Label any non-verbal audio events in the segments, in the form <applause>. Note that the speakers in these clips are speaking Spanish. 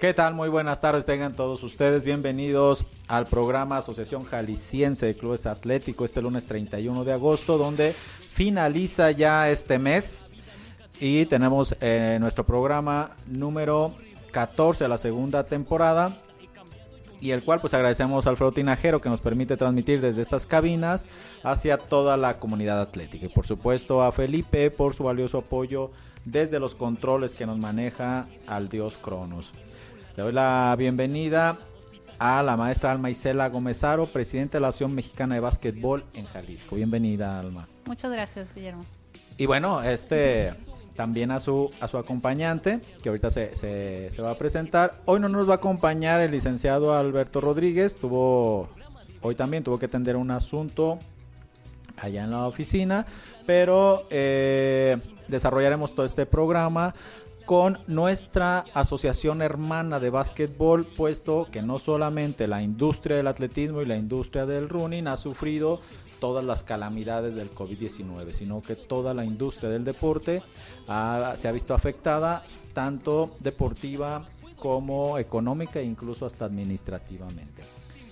¿Qué tal? Muy buenas tardes, tengan todos ustedes bienvenidos al programa Asociación Jalisciense de Clubes Atlético este lunes 31 de agosto, donde finaliza ya este mes y tenemos eh, nuestro programa número 14 de la segunda temporada y el cual pues agradecemos al Alfredo Tinajero que nos permite transmitir desde estas cabinas hacia toda la comunidad atlética y por supuesto a Felipe por su valioso apoyo desde los controles que nos maneja al dios Cronos. Le doy la bienvenida a la maestra Alma Isela Gomezaro, presidenta de la Asociación Mexicana de Básquetbol en Jalisco. Bienvenida, Alma. Muchas gracias, Guillermo. Y bueno, este también a su, a su acompañante, que ahorita se, se, va a presentar. Hoy no nos va a acompañar el licenciado Alberto Rodríguez, tuvo, hoy también tuvo que atender un asunto allá en la oficina, pero eh, desarrollaremos todo este programa con nuestra asociación hermana de básquetbol, puesto que no solamente la industria del atletismo y la industria del running ha sufrido todas las calamidades del COVID-19, sino que toda la industria del deporte se ha visto afectada, tanto deportiva como económica e incluso hasta administrativamente.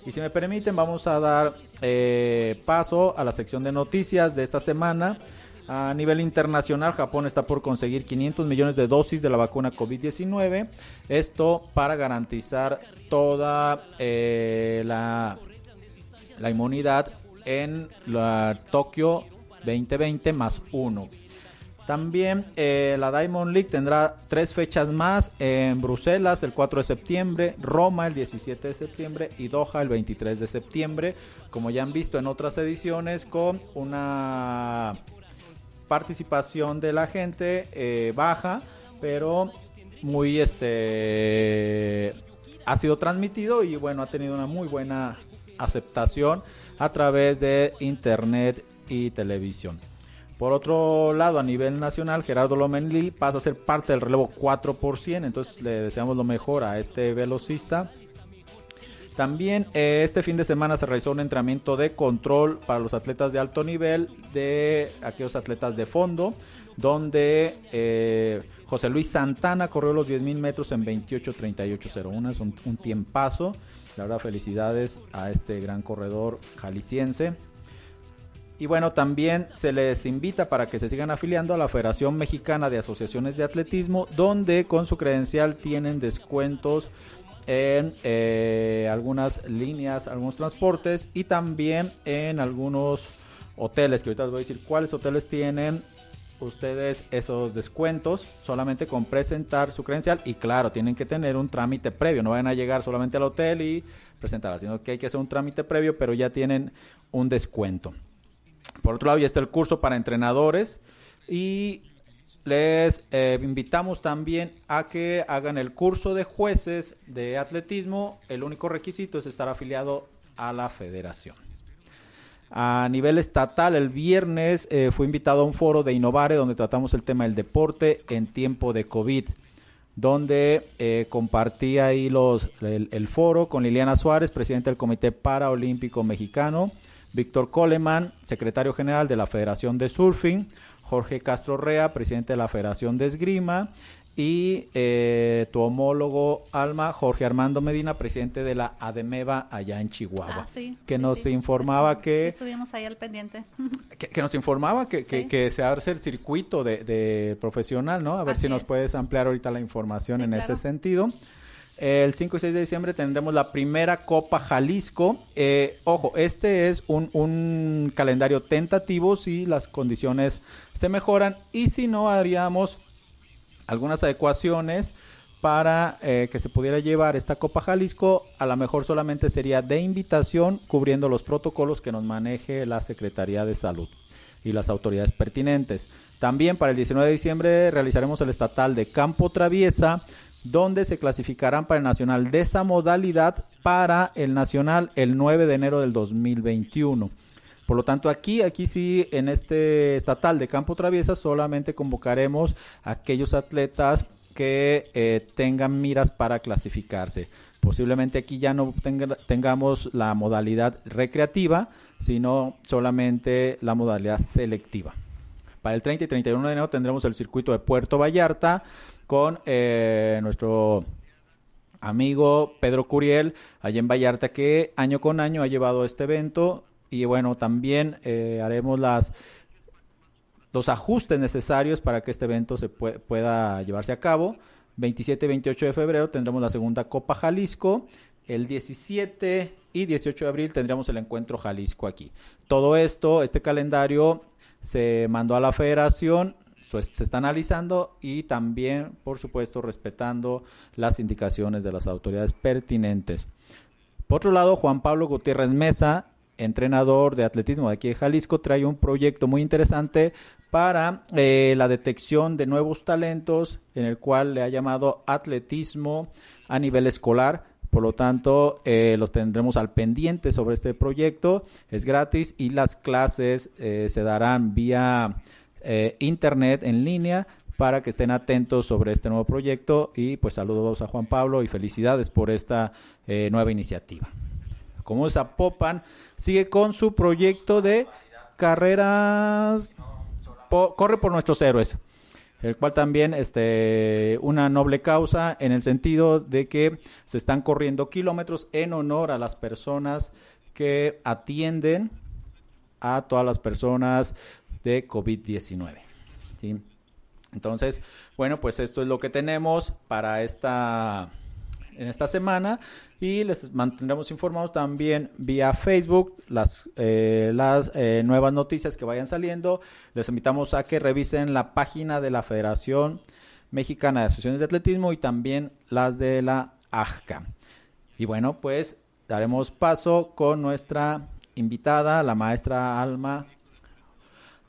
Y si me permiten, vamos a dar eh, paso a la sección de noticias de esta semana a nivel internacional, Japón está por conseguir 500 millones de dosis de la vacuna COVID-19. Esto para garantizar toda eh, la, la inmunidad en la Tokio 2020 más uno. También eh, la Diamond League tendrá tres fechas más en Bruselas el 4 de septiembre, Roma el 17 de septiembre y Doha el 23 de septiembre, como ya han visto en otras ediciones con una participación de la gente eh, baja, pero muy este ha sido transmitido y bueno, ha tenido una muy buena aceptación a través de internet y televisión. Por otro lado, a nivel nacional, Gerardo Lomenli pasa a ser parte del relevo 4 entonces le deseamos lo mejor a este velocista también eh, este fin de semana se realizó un entrenamiento de control para los atletas de alto nivel, de aquellos atletas de fondo, donde eh, José Luis Santana corrió los 10.000 metros en 28.38.01, es un, un tiempazo. La verdad, felicidades a este gran corredor jalisciense. Y bueno, también se les invita para que se sigan afiliando a la Federación Mexicana de Asociaciones de Atletismo, donde con su credencial tienen descuentos en eh, algunas líneas, algunos transportes y también en algunos hoteles, que ahorita les voy a decir cuáles hoteles tienen ustedes esos descuentos solamente con presentar su credencial y claro, tienen que tener un trámite previo, no van a llegar solamente al hotel y presentarla, sino que hay que hacer un trámite previo, pero ya tienen un descuento. Por otro lado, ya está el curso para entrenadores y les eh, invitamos también a que hagan el curso de jueces de atletismo. El único requisito es estar afiliado a la federación. A nivel estatal, el viernes eh, fue invitado a un foro de Innovare donde tratamos el tema del deporte en tiempo de COVID, donde eh, compartí ahí los, el, foro con Liliana Suárez, presidente del Comité Paraolímpico Mexicano, Víctor Coleman, secretario general de la Federación de Surfing, Jorge Castro Rea, presidente de la Federación de Esgrima, y eh, tu homólogo Alma, Jorge Armando Medina, presidente de la ADEMEVA allá en Chihuahua, ah, que nos informaba que... Estuvimos ahí al pendiente. <laughs> Que, nos informaba que, que, se hace el circuito de, profesional, ¿no? A ver si nos puedes ampliar ahorita la información en ese sentido. El 5 y 6 de diciembre tendremos la primera Copa Jalisco. Eh, ojo, este es un, un, calendario tentativo si las condiciones se mejoran y si no haríamos algunas adecuaciones para eh, que se pudiera llevar esta Copa Jalisco, a lo mejor solamente sería de invitación, cubriendo los protocolos que nos maneje la Secretaría de Salud y las autoridades pertinentes. También para el 19 de diciembre realizaremos el estatal de Campo Traviesa, donde se clasificarán para el nacional de esa modalidad para el nacional el 9 de enero del 2021. Por lo tanto, aquí, aquí sí, en este estatal de Campo Traviesa solamente convocaremos a aquellos atletas que eh, tengan miras para clasificarse. Posiblemente aquí ya no tengamos la modalidad recreativa, sino solamente la modalidad selectiva. Para el 30 y 31 de enero tendremos el circuito de Puerto Vallarta con eh, nuestro amigo Pedro Curiel, allá en Vallarta, que año con año ha llevado este evento. Y bueno, también eh, haremos las los ajustes necesarios para que este evento se pueda llevarse a cabo. 27 y 28 de febrero tendremos la segunda Copa Jalisco. El 17 y 18 de abril tendremos el encuentro Jalisco aquí. Todo esto, este calendario se mandó a la federación, se está analizando y también, por supuesto, respetando las indicaciones de las autoridades pertinentes. Por otro lado, Juan Pablo Gutiérrez Mesa, entrenador de atletismo de aquí de Jalisco, trae un proyecto muy interesante para eh, la detección de nuevos talentos, en el cual le ha llamado atletismo a nivel escolar por lo tanto, eh, los tendremos al pendiente sobre este proyecto. Es gratis y las clases eh, se darán vía internet en línea para que estén atentos sobre este nuevo proyecto. Y pues saludos a Juan Pablo y felicidades por esta nueva iniciativa. Como Zapopan sigue con su proyecto de carreras. corre por nuestros héroes el cual también este una noble causa en el sentido de que se están corriendo kilómetros en honor a las personas que atienden a todas las personas de COVID-19. Entonces, bueno, pues esto es lo que tenemos para esta en esta semana y les mantendremos informados también vía Facebook las, eh, las eh, nuevas noticias que vayan saliendo. Les invitamos a que revisen la página de la Federación Mexicana de Asociaciones de Atletismo y también las de la AJCA. Y bueno, pues daremos paso con nuestra invitada, la maestra Alma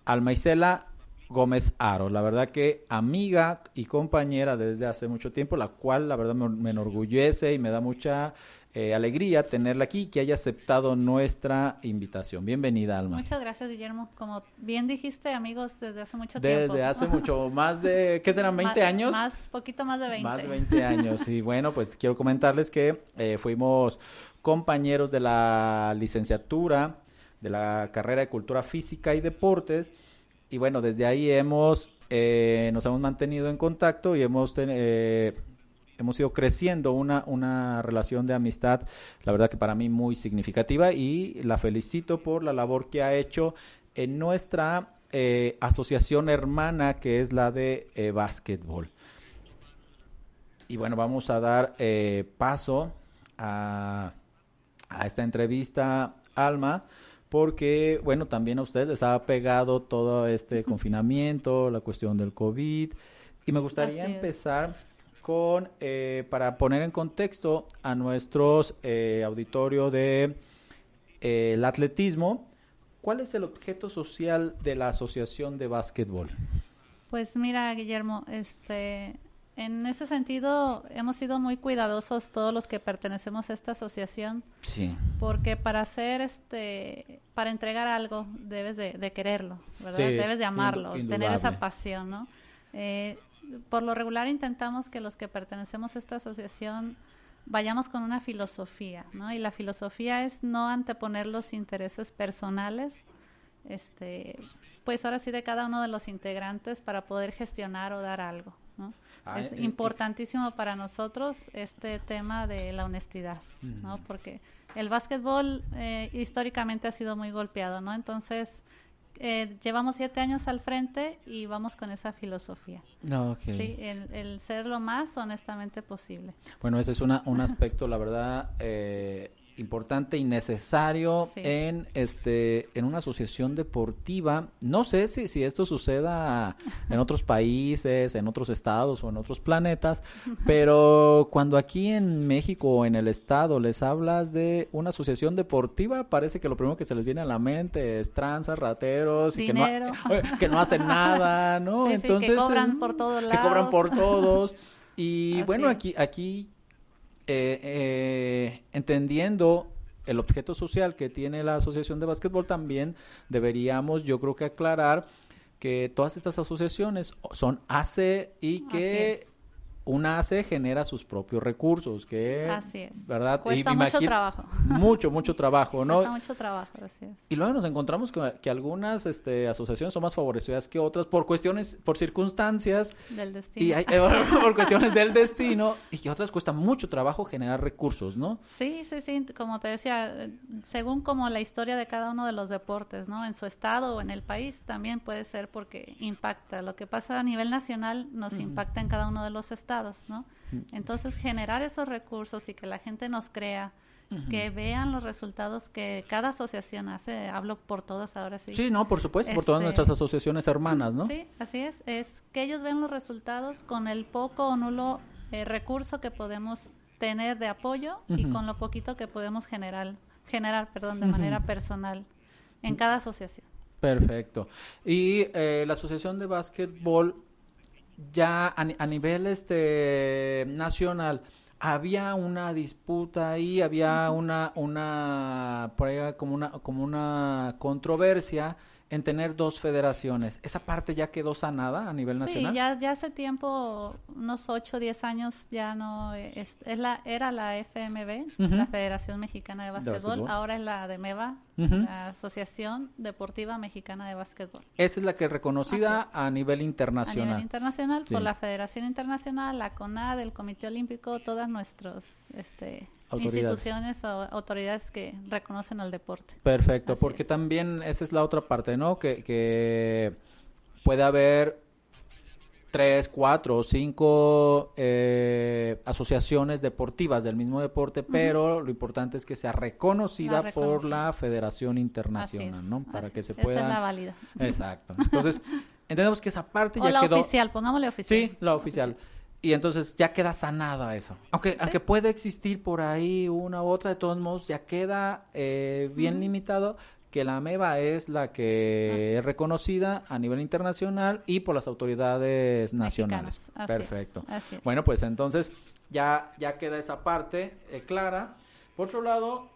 Alma Isela Gómez Aro. La verdad que amiga y compañera desde hace mucho tiempo, la cual la verdad me, enorgullece y me da mucha eh, alegría tenerla aquí, que haya aceptado nuestra invitación. Bienvenida, Alma. Muchas gracias, Guillermo. Como bien dijiste, amigos, desde hace mucho tiempo. Desde hace <laughs> mucho, más de, ¿qué serán? ¿20 años? Más, poquito más de 20. Más de 20 años. Y bueno, pues quiero comentarles que eh, fuimos compañeros de la licenciatura de la carrera de Cultura Física y Deportes y bueno, desde ahí hemos, eh, nos hemos mantenido en contacto y hemos, eh, hemos ido creciendo una, una relación de amistad, la verdad que para mí muy significativa y la felicito por la labor que ha hecho en nuestra eh, asociación hermana que es la de básquetbol. Y bueno, vamos a dar paso a, a esta entrevista, Alma porque, bueno, también a ustedes les ha pegado todo este confinamiento, la cuestión del COVID, y me gustaría empezar con, eh, para poner en contexto a nuestros eh, auditorio de eh, el atletismo, ¿cuál es el objeto social de la Asociación de Básquetbol? Pues mira, Guillermo, este, en ese sentido, hemos sido muy cuidadosos todos los que pertenecemos a esta asociación. Sí. Porque para hacer este, para entregar algo, debes de, quererlo, ¿verdad? debes de amarlo, tener esa pasión, ¿no? Eh, por lo regular intentamos que los que pertenecemos a esta asociación vayamos con una filosofía, ¿no? Y la filosofía es no anteponer los intereses personales, este, pues ahora sí de cada uno de los integrantes para poder gestionar o dar algo, ¿no? Ah, es importantísimo para nosotros este tema de la honestidad, ¿no? Porque el básquetbol eh, históricamente ha sido muy golpeado, ¿no? Entonces, eh, llevamos siete años al frente y vamos con esa filosofía. Sí, el, ser lo más honestamente posible. Bueno, ese es una, un aspecto, la verdad, eh, importante y necesario en este en una asociación deportiva. No sé si, si esto suceda en otros países, en otros estados o en otros planetas, pero cuando aquí en México o en el estado les hablas de una asociación deportiva, parece que lo primero que se les viene a la mente es tranzas, rateros y que no, <laughs> que no hacen nada, ¿no? <laughs> Entonces que cobran por todos lados. <laughs> Que cobran por todos. Y bueno, aquí aquí eh, eh, entendiendo el objeto social que tiene la asociación de básquetbol, también deberíamos, yo creo que aclarar que todas estas asociaciones son AC y que una AC genera sus propios recursos, que así es. ¿verdad? Cuesta mucho trabajo. <laughs> Mucho, mucho trabajo, ¿no? Cuesta mucho trabajo, así es. Y luego nos encontramos que, algunas este, asociaciones son más favorecidas que otras por cuestiones, por circunstancias. Del destino. Y hay, eh, <laughs> por cuestiones del destino, y que otras cuesta mucho trabajo generar recursos, ¿no? Sí, sí, sí, como te decía, según como la historia de cada uno de los deportes, ¿no? En su estado o en el país también puede ser porque impacta. Lo que pasa a nivel nacional nos impacta en cada uno de los estados ¿no? Entonces, generar esos recursos y que la gente nos crea, que vean los resultados que cada asociación hace, hablo por todas ahora sí. Sí, no, por supuesto, por todas nuestras este, asociaciones hermanas, ¿no? Sí, así es, es que ellos vean los resultados con el poco o nulo eh, recurso que podemos tener de apoyo y con lo poquito que podemos generar, generar perdón, de manera personal en cada asociación. Perfecto. Y eh, la Asociación de Básquetbol ya a, nivel este nacional había una disputa ahí, había una una por ahí como una como una controversia en tener dos federaciones. ¿Esa parte ya quedó sanada a nivel nacional? Sí, ya, ya hace tiempo, unos 8 o 10 años, ya no es, la, era la FMB, la Federación Mexicana de Básquetbol, ahora es la de MEVA, la Asociación Deportiva Mexicana de Básquetbol. Esa es la que es reconocida a nivel internacional. A nivel internacional, por la Federación Internacional, la CONAD, el Comité Olímpico, todas nuestros este, instituciones o autoridades que reconocen al deporte. Perfecto, porque también esa es la otra parte, ¿no? Que, que puede haber tres, cuatro o cinco eh, asociaciones deportivas del mismo deporte, pero lo importante es que sea reconocida por la Federación Internacional, ¿no? Para que se pueda. Esa es la válida. Exacto. Entonces, <laughs> entendemos que esa parte o ya la quedó. oficial, pongámosle oficial. Sí, la oficial. Y entonces ya queda sanada eso. Aunque, aunque puede existir por ahí una u otra, de todos modos ya queda eh, bien limitado que la AMEBA es la que es reconocida a nivel internacional y por las autoridades nacionales. Perfecto. Bueno, pues entonces ya, ya queda esa parte eh, clara. Por otro lado,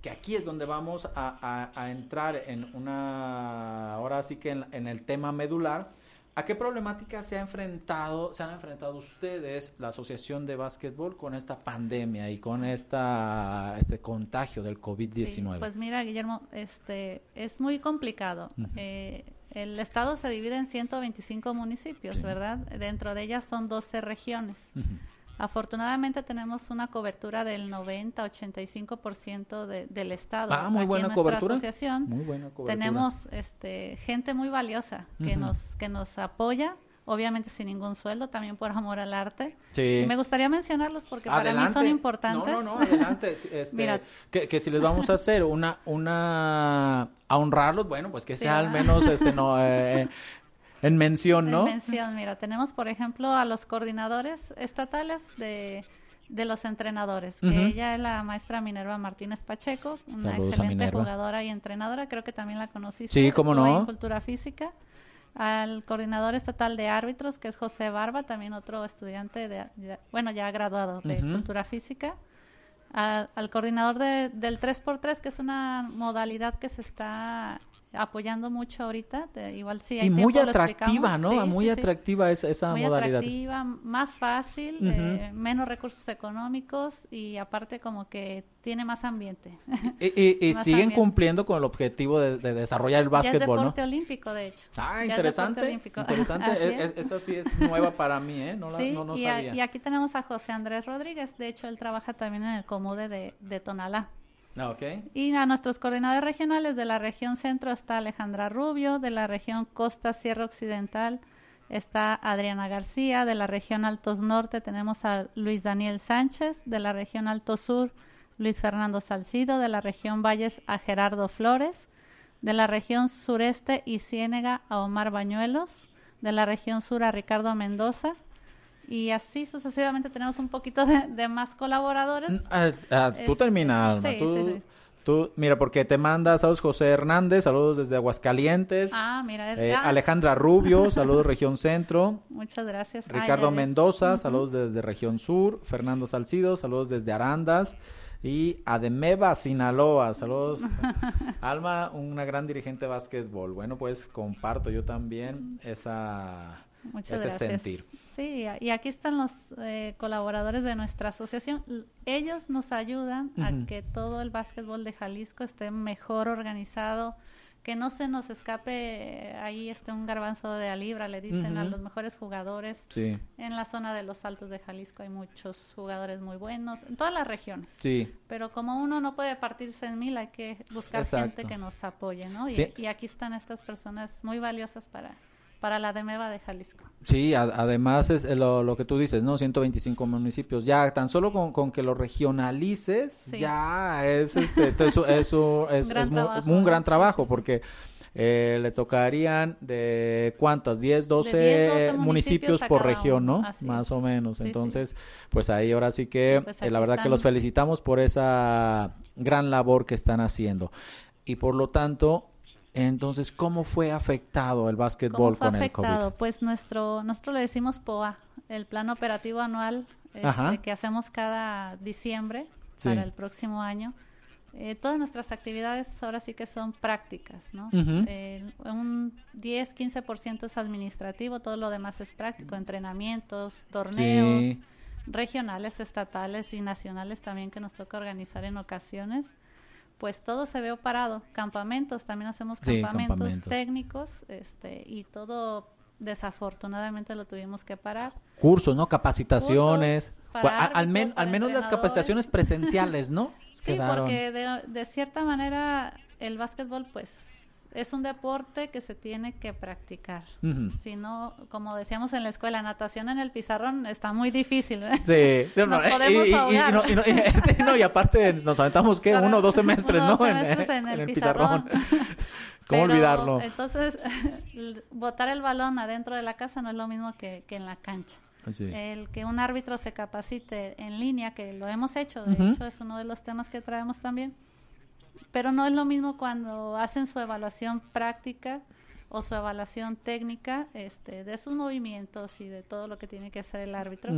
que aquí es donde vamos a, a, entrar en una, ahora sí que en el tema medular, ¿A qué problemática se ha enfrentado, se han enfrentado ustedes, la Asociación de Básquetbol, con esta pandemia y con esta este contagio del COVID-19? pues mira, Guillermo, este es muy complicado. Eh, el estado se divide en 125 municipios, ¿verdad? Dentro de ellas son 12 regiones. Afortunadamente tenemos una cobertura del 90-85% de, del estado. Ah, muy buena cobertura. Asociación, muy buena cobertura. Tenemos este, gente muy valiosa que nos que nos apoya, obviamente sin ningún sueldo, también por amor al arte. Sí. Y me gustaría mencionarlos porque para mí son importantes. No, no, no, adelante. <laughs> Este, Mira, que, que, si les vamos a hacer una una a honrarlos, bueno, pues que sea al menos este no <laughs> eh, en mención, ¿no? En mención, mira, tenemos por ejemplo a los coordinadores estatales de, de los entrenadores, que ella es la maestra Minerva Martínez Pacheco, una excelente jugadora y entrenadora, creo que también la conociste. Sí, cómo no. En cultura física. Al coordinador estatal de árbitros, que es José Barba, también otro estudiante de, bueno, ya graduado de cultura física. al coordinador de, del 3x3, que es una modalidad que se está apoyando mucho ahorita. igual sí hay Y muy atractiva, ¿no? muy atractiva esa, esa muy modalidad. atractiva, más fácil, eh, menos recursos económicos y aparte como que tiene más ambiente. Y, <laughs> siguen cumpliendo con el objetivo de, desarrollar el básquetbol, ya es deporte olímpico, de hecho. Ah, interesante. Interesante. <laughs> esa sí es nueva para mí, ¿eh? No, la, no, sabía. y aquí tenemos a José Andrés Rodríguez. De hecho, él trabaja también en el Comude de, de Tonalá. Ah. Y a nuestros coordinadores regionales de la región centro está Alejandra Rubio, de la región Costa Sierra Occidental está Adriana García, de la región Altos Norte tenemos a Luis Daniel Sánchez, de la región Alto Sur Luis Fernando Salcido, de la región Valles a Gerardo Flores, de la región sureste y Ciénega a Omar Bañuelos, de la región sur a Ricardo Mendoza, y así sucesivamente tenemos un poquito de, más colaboradores. Ah, ah, tú terminas, sí, sí, sí. Tú, mira, porque te manda saludos José Hernández, saludos desde Aguascalientes. Ah, mira. Eh, Alejandra Rubio, <laughs> saludos Región Centro. Muchas gracias. Ricardo Mendoza, saludos desde Región Sur. Fernando Salcido, saludos desde Arandas. Y Ademeva, Sinaloa, saludos. <laughs> Alma, una gran dirigente de básquetbol. Bueno, pues comparto yo también esa, Muchas ese sentir. Sí, y aquí están los eh, colaboradores de nuestra asociación. Ellos nos ayudan a que todo el básquetbol de Jalisco esté mejor organizado, que no se nos escape eh, ahí este un garbanzo de a libra, le dicen a los mejores jugadores. Sí. En la zona de los Altos de Jalisco hay muchos jugadores muy buenos, en todas las regiones. Sí. Pero como uno no puede partirse en mil, hay que buscar gente que nos apoye, ¿no? y aquí están estas personas muy valiosas para para la DEMEVA de Jalisco. Sí, además es lo, que tú dices, ¿no? 125 municipios. Ya tan solo con, que lo regionalices, ya es, este, es, un gran trabajo porque... Eh, le tocarían de cuántas, 10, 12, municipios, por región, ¿no? Más o menos. Entonces, pues ahí ahora sí que pues eh, la verdad que los felicitamos por esa gran labor que están haciendo. Y por lo tanto, entonces, ¿cómo fue afectado el básquetbol con el COVID? Pues nuestro, nosotros le decimos POA, el plan operativo anual este, que hacemos cada diciembre para el próximo año. Eh, todas nuestras actividades ahora sí que son prácticas, ¿no? Eh, un 10, 15% es administrativo, todo lo demás es práctico, entrenamientos, torneos regionales, estatales y nacionales también que nos toca organizar en ocasiones pues todo se ve parado. Campamentos, también hacemos campamentos, técnicos, este, y todo desafortunadamente lo tuvimos que parar. Cursos, ¿no? Capacitaciones. al, menos las capacitaciones presenciales, ¿no? <laughs> sí, porque de, de cierta manera el básquetbol, pues es un deporte que se tiene que practicar. Si no, como decíamos en la escuela, natación en el pizarrón está muy difícil. ¿eh? Sí, nos podemos y, y, aparte nos aventamos, ¿qué? Uno o dos semestres, ¿no? en, el, pizarrón. <laughs> ¿Cómo olvidarlo? Entonces, <laughs> botar el balón adentro de la casa no es lo mismo que, en la cancha. El que un árbitro se capacite en línea, que lo hemos hecho, de hecho es uno de los temas que traemos también pero no es lo mismo cuando hacen su evaluación práctica o su evaluación técnica este, de sus movimientos y de todo lo que tiene que hacer el árbitro,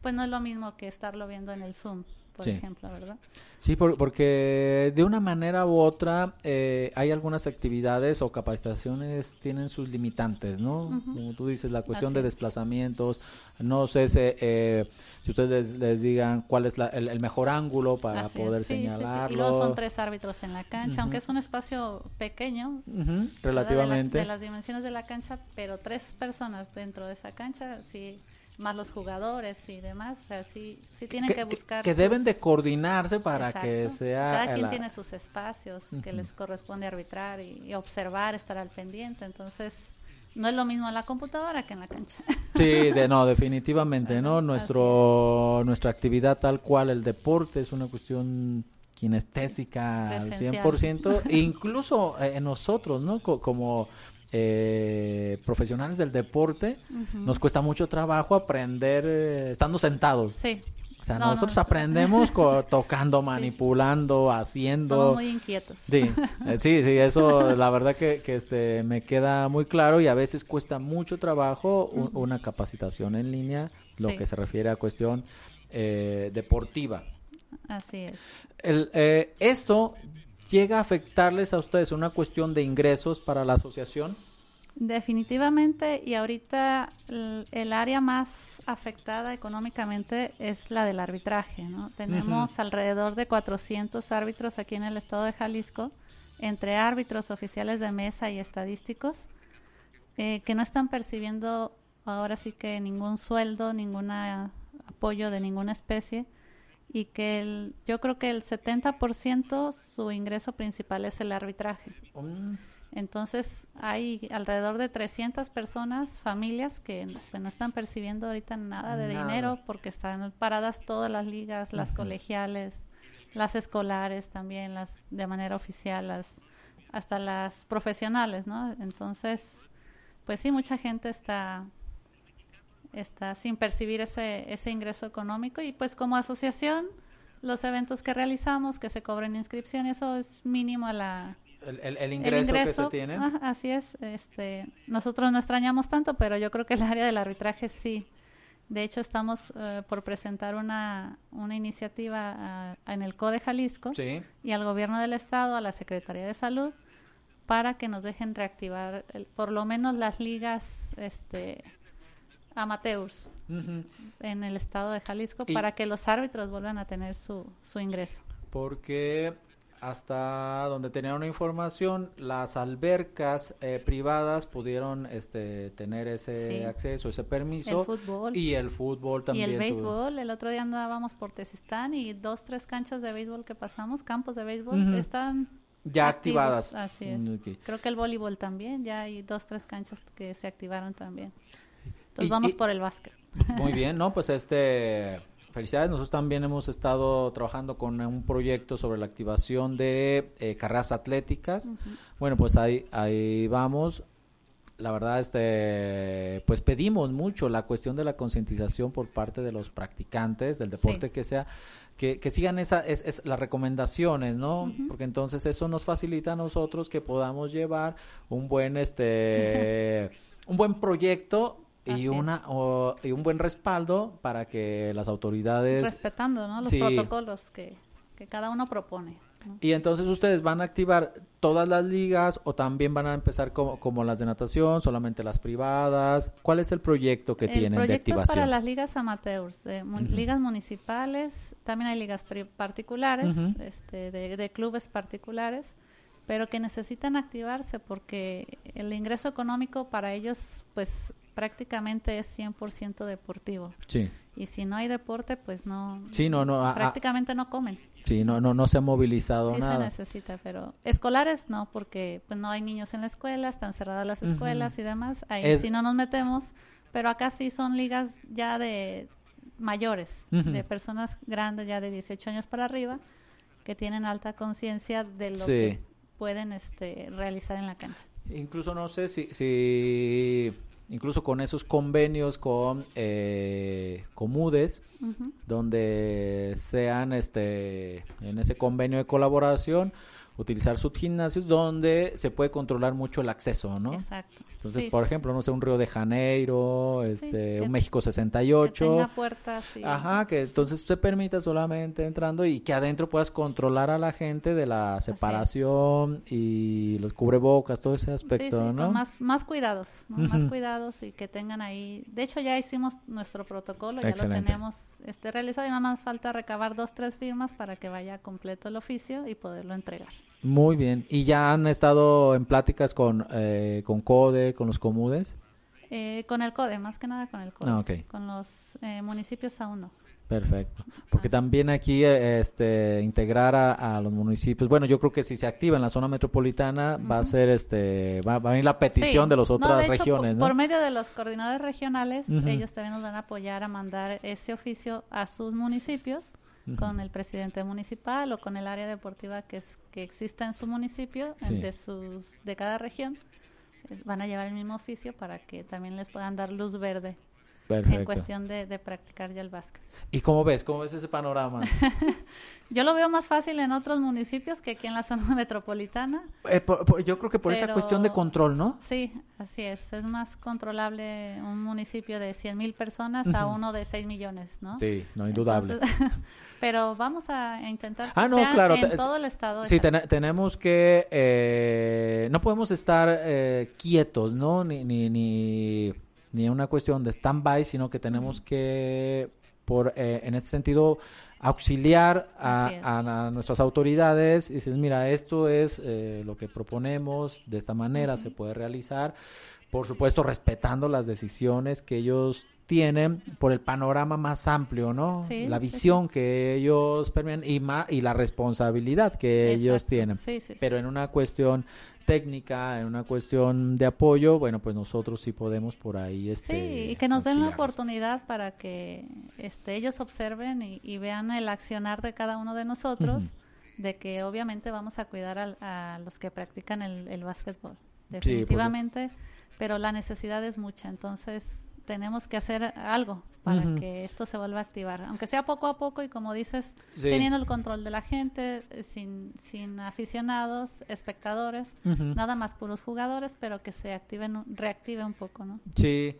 pues no es lo mismo que estarlo viendo en el Zoom por ejemplo, ¿verdad? Sí, porque de una manera u otra eh, hay algunas actividades o capacitaciones tienen sus limitantes, ¿no? Como tú dices, la cuestión de desplazamientos, no sé si, eh, si ustedes les, digan cuál es el, mejor ángulo para poder señalarlo. y luego son tres árbitros en la cancha, aunque es un espacio pequeño, relativamente. de las dimensiones de la cancha, pero tres personas dentro de esa cancha, sí más los jugadores y demás, o sea, sí, tienen que, buscar... Que, deben de coordinarse para que sea... Cada quien tiene sus espacios que les corresponde arbitrar y, observar, estar al pendiente, entonces no es lo mismo en la computadora que en la cancha. <laughs> Sí, de, no, definitivamente, ¿no? Nuestro, nuestra actividad tal cual, el deporte es una cuestión kinestésica al 100%, e incluso en eh, nosotros, ¿no? como eh, profesionales del deporte, nos cuesta mucho trabajo aprender eh, estando sentados. Sí. O sea, nosotros aprendemos <laughs> tocando, manipulando, haciendo. Somos muy inquietos. Sí, eh, <laughs> sí, sí, eso la verdad que, que, este, me queda muy claro y a veces cuesta mucho trabajo una capacitación en línea, lo que se refiere a cuestión eh, deportiva. Así es. El, esto llega a afectarles a ustedes una cuestión de ingresos para la asociación? Definitivamente, y ahorita el, área más afectada económicamente es la del arbitraje, ¿no? Tenemos alrededor de 400 árbitros aquí en el estado de Jalisco, entre árbitros oficiales de mesa y estadísticos, eh, que no están percibiendo ahora sí que ningún sueldo, ningún apoyo de ninguna especie y que el, yo creo que el 70% su ingreso principal es el arbitraje. Mm. Entonces hay alrededor de 300 personas, familias que, no están percibiendo ahorita nada de dinero porque están paradas todas las ligas, las colegiales, las escolares también, las de manera oficial, las hasta las profesionales, ¿no? Entonces, pues sí, mucha gente está está sin percibir ese ese ingreso económico y pues como asociación los eventos que realizamos, que se cobren inscripción, eso es mínimo a la el, ingreso, que se tiene. así es. Este, nosotros no extrañamos tanto, pero yo creo que el área del arbitraje sí. De hecho, estamos eh, por presentar una, una iniciativa en el CODE Jalisco y al gobierno del estado, a la Secretaría de Salud, para que nos dejen reactivar por lo menos las ligas este, amateurs en el estado de Jalisco para que los árbitros vuelvan a tener su, su ingreso. Porque hasta donde tenían una información, las albercas eh, privadas pudieron este, tener ese acceso, ese permiso. El fútbol. Y el fútbol también. Y el béisbol. El otro día andábamos por Tezistán y dos, tres canchas de béisbol que pasamos, campos de béisbol, están ya activadas. Así es. Mm, Creo que el voleibol también, ya hay dos, tres canchas que se activaron también. Entonces vamos por el básquet. Muy bien, ¿no? Pues este <laughs> Felicidades, nosotros también hemos estado trabajando con un proyecto sobre la activación de eh, carreras atléticas. Bueno, pues ahí, ahí vamos. La verdad, este, pues pedimos mucho la cuestión de la concientización por parte de los practicantes del deporte que sea, que, que sigan esa, es, es, las recomendaciones, ¿no? Porque entonces eso nos facilita a nosotros que podamos llevar un buen, este, <laughs> un buen proyecto y una y un buen respaldo para que las autoridades respetando ¿no? los protocolos que, que, cada uno propone y entonces ustedes van a activar todas las ligas o también van a empezar como, como las de natación solamente las privadas. Cuál es el proyecto que tienen de activación es para las ligas amateurs ligas municipales también hay ligas particulares este, de, de clubes particulares pero que necesitan activarse porque el ingreso económico para ellos pues prácticamente es 100% deportivo. Sí. Y si no hay deporte, pues no. Sí, no, no. prácticamente no comen. Sí, no, no, no se ha movilizado sí nada. se necesita, pero escolares no, porque pues no hay niños en la escuela, están cerradas las escuelas y demás. Ahí sí no nos metemos, pero acá sí son ligas ya de mayores, de personas grandes ya de 18 años para arriba, que tienen alta conciencia de lo que pueden este, realizar en la cancha. Incluso no sé si, si incluso con esos convenios con eh, Comudes, donde sean este en ese convenio de colaboración utilizar sus gimnasios donde se puede controlar mucho el acceso, ¿no? Exacto. Entonces, por ejemplo, no sé, un Río de Janeiro, este, un México 68. Que tenga puertas. Ajá, que entonces se permita solamente entrando y que adentro puedas controlar a la gente de la separación y los cubrebocas, todo ese aspecto, ¿no? Con más, más cuidados, <laughs> más cuidados y que tengan ahí. De hecho, ya hicimos nuestro protocolo, ya lo tenemos este, realizado y nada más falta recabar dos, tres firmas para que vaya completo el oficio y poderlo entregar. Muy bien. ¿Y ya han estado en pláticas con, eh, con CODE, con los comudes? Eh, con el CODE, más que nada con el CODE. Ah, okay. Con los eh, municipios aún no. Perfecto. Porque también aquí este integrar a, los municipios. Bueno, yo creo que si se activa en la zona metropolitana va a ser este va, a venir la petición de las otras regiones, por, medio de los coordinadores regionales, ellos también nos van a apoyar a mandar ese oficio a sus municipios con el presidente municipal o con el área deportiva que, es, que exista en su municipio, de, sus, de cada región. Van a llevar el mismo oficio para que también les puedan dar luz verde en cuestión de, de, practicar ya el básquet. ¿Y cómo ves? ¿Cómo ves ese panorama? <laughs> yo lo veo más fácil en otros municipios que aquí en la zona <laughs> metropolitana. Eh, yo creo que por esa cuestión de control, ¿no? Sí, así es. Es más controlable un municipio de 100 mil personas a uno de 6 millones, ¿no? Sí, no, indudable. <laughs> pero vamos a intentar ah, no, claro, en todo el estado. Sí, tenemos que... Eh, no podemos estar eh, quietos, ¿no? Ni... ni, ni ni una cuestión de stand-by, sino que tenemos que, por, eh, en ese sentido, auxiliar a, nuestras autoridades y decir, mira, esto es eh, lo que proponemos, de esta manera se puede realizar, por supuesto respetando las decisiones que ellos tienen por el panorama más amplio, ¿no? la visión que ellos permiten y, y la responsabilidad que ellos tienen. Pero en una cuestión técnica, en una cuestión de apoyo, bueno, pues nosotros sí podemos por ahí. Este, sí, y que nos den la oportunidad para que este, ellos observen y, vean el accionar de cada uno de nosotros, de que obviamente vamos a cuidar a, los que practican el, el básquetbol, definitivamente, pero la necesidad es mucha, entonces tenemos que hacer algo para que esto se vuelva a activar, aunque sea poco a poco y como dices, teniendo el control de la gente, sin, sin aficionados, espectadores, nada más puros jugadores, pero que se activen, reactive un poco, ¿no? Sí.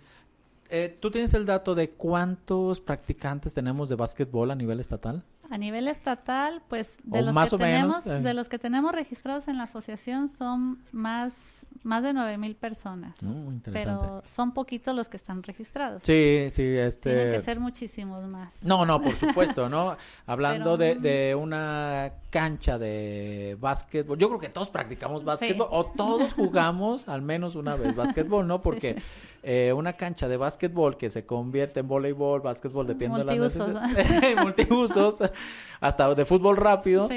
Eh, ¿Tú tienes el dato de cuántos practicantes tenemos de básquetbol a nivel estatal? A nivel estatal, pues de los que tenemos, eh. de los que tenemos registrados en la asociación son más más de nueve mil personas. pero son poquitos los que están registrados. Sí, sí, este. Tienen que ser muchísimos más. No, no, por supuesto, ¿no? <laughs> Hablando de, de, una cancha de básquetbol, yo creo que todos practicamos básquetbol o todos jugamos al menos una vez básquetbol, ¿no? <laughs> Porque eh, una cancha de básquetbol que se convierte en voleibol, básquetbol, dependiendo de las multiusos, hasta de fútbol rápido.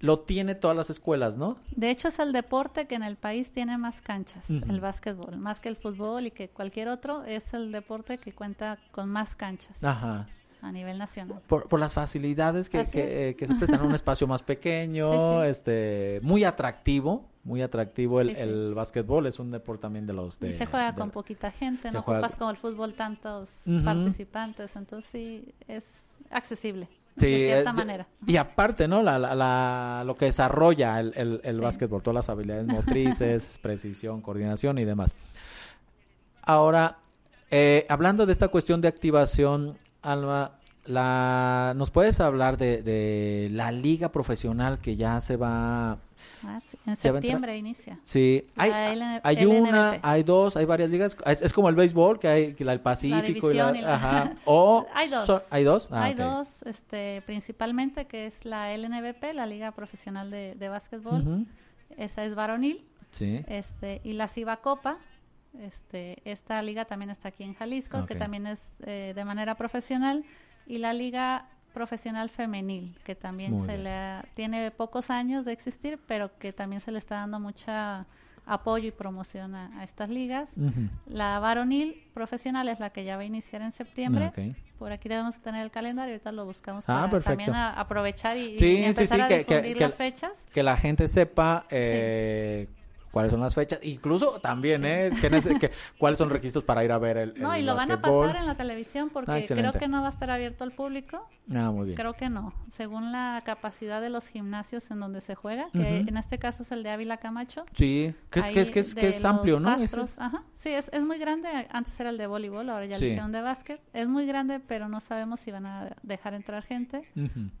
Lo tiene todas las escuelas, ¿no? De hecho, es el deporte que en el país tiene más canchas, el básquetbol. Más que el fútbol y que cualquier otro, es el deporte que cuenta con más canchas. Ajá a nivel nacional. Por, por las facilidades que, que, que, se prestan en un <laughs> espacio más pequeño, este muy atractivo, muy atractivo el, el básquetbol, es un deporte también de los de... se juega con poquita gente, no ocupas como el fútbol tantos participantes, entonces sí, es accesible. de cierta eh, manera. Y aparte, ¿no? La, la, lo que desarrolla el, el, el básquetbol, todas las habilidades <laughs> motrices, precisión, coordinación y demás. Ahora, eh, hablando de esta cuestión de activación, Alma, la, ¿nos puedes hablar de, de la liga profesional que ya se va Ah, en septiembre inicia. Sí, hay, hay una, hay dos, hay varias ligas. Es, como el béisbol, que hay el Pacífico. y la, Ajá. <laughs> O hay dos. hay dos. Ah, hay dos, este, principalmente que es la LNBP, la Liga Profesional de, de Básquetbol. Esa es varonil. Sí. Este, y la Ciba Copa, este, esta liga también está aquí en Jalisco, que también es eh, de manera profesional, y la liga profesional femenil, que también se le tiene pocos años de existir, pero que también se le está dando mucha apoyo y promoción a, estas ligas. La varonil profesional es la que ya va a iniciar en septiembre. Por aquí debemos tener el calendario, ahorita lo buscamos ah, para también aprovechar y, empezar a difundir las fechas. Que la gente sepa eh, cuáles son las fechas, incluso también, ¿eh? Que, <laughs> cuáles son requisitos para ir a ver el, No, y lo van a pasar en la televisión porque ah, creo que no va a estar abierto al público. Ah, muy bien. Creo que no, según la capacidad de los gimnasios en donde se juega, que en este caso es el de Ávila Camacho. Sí, que es, que es, que es, que es amplio, ¿no? ajá. Sí, es, es muy grande, antes era el de voleibol, ahora ya sí. hicieron de básquet. Es muy grande, pero no sabemos si van a dejar entrar gente.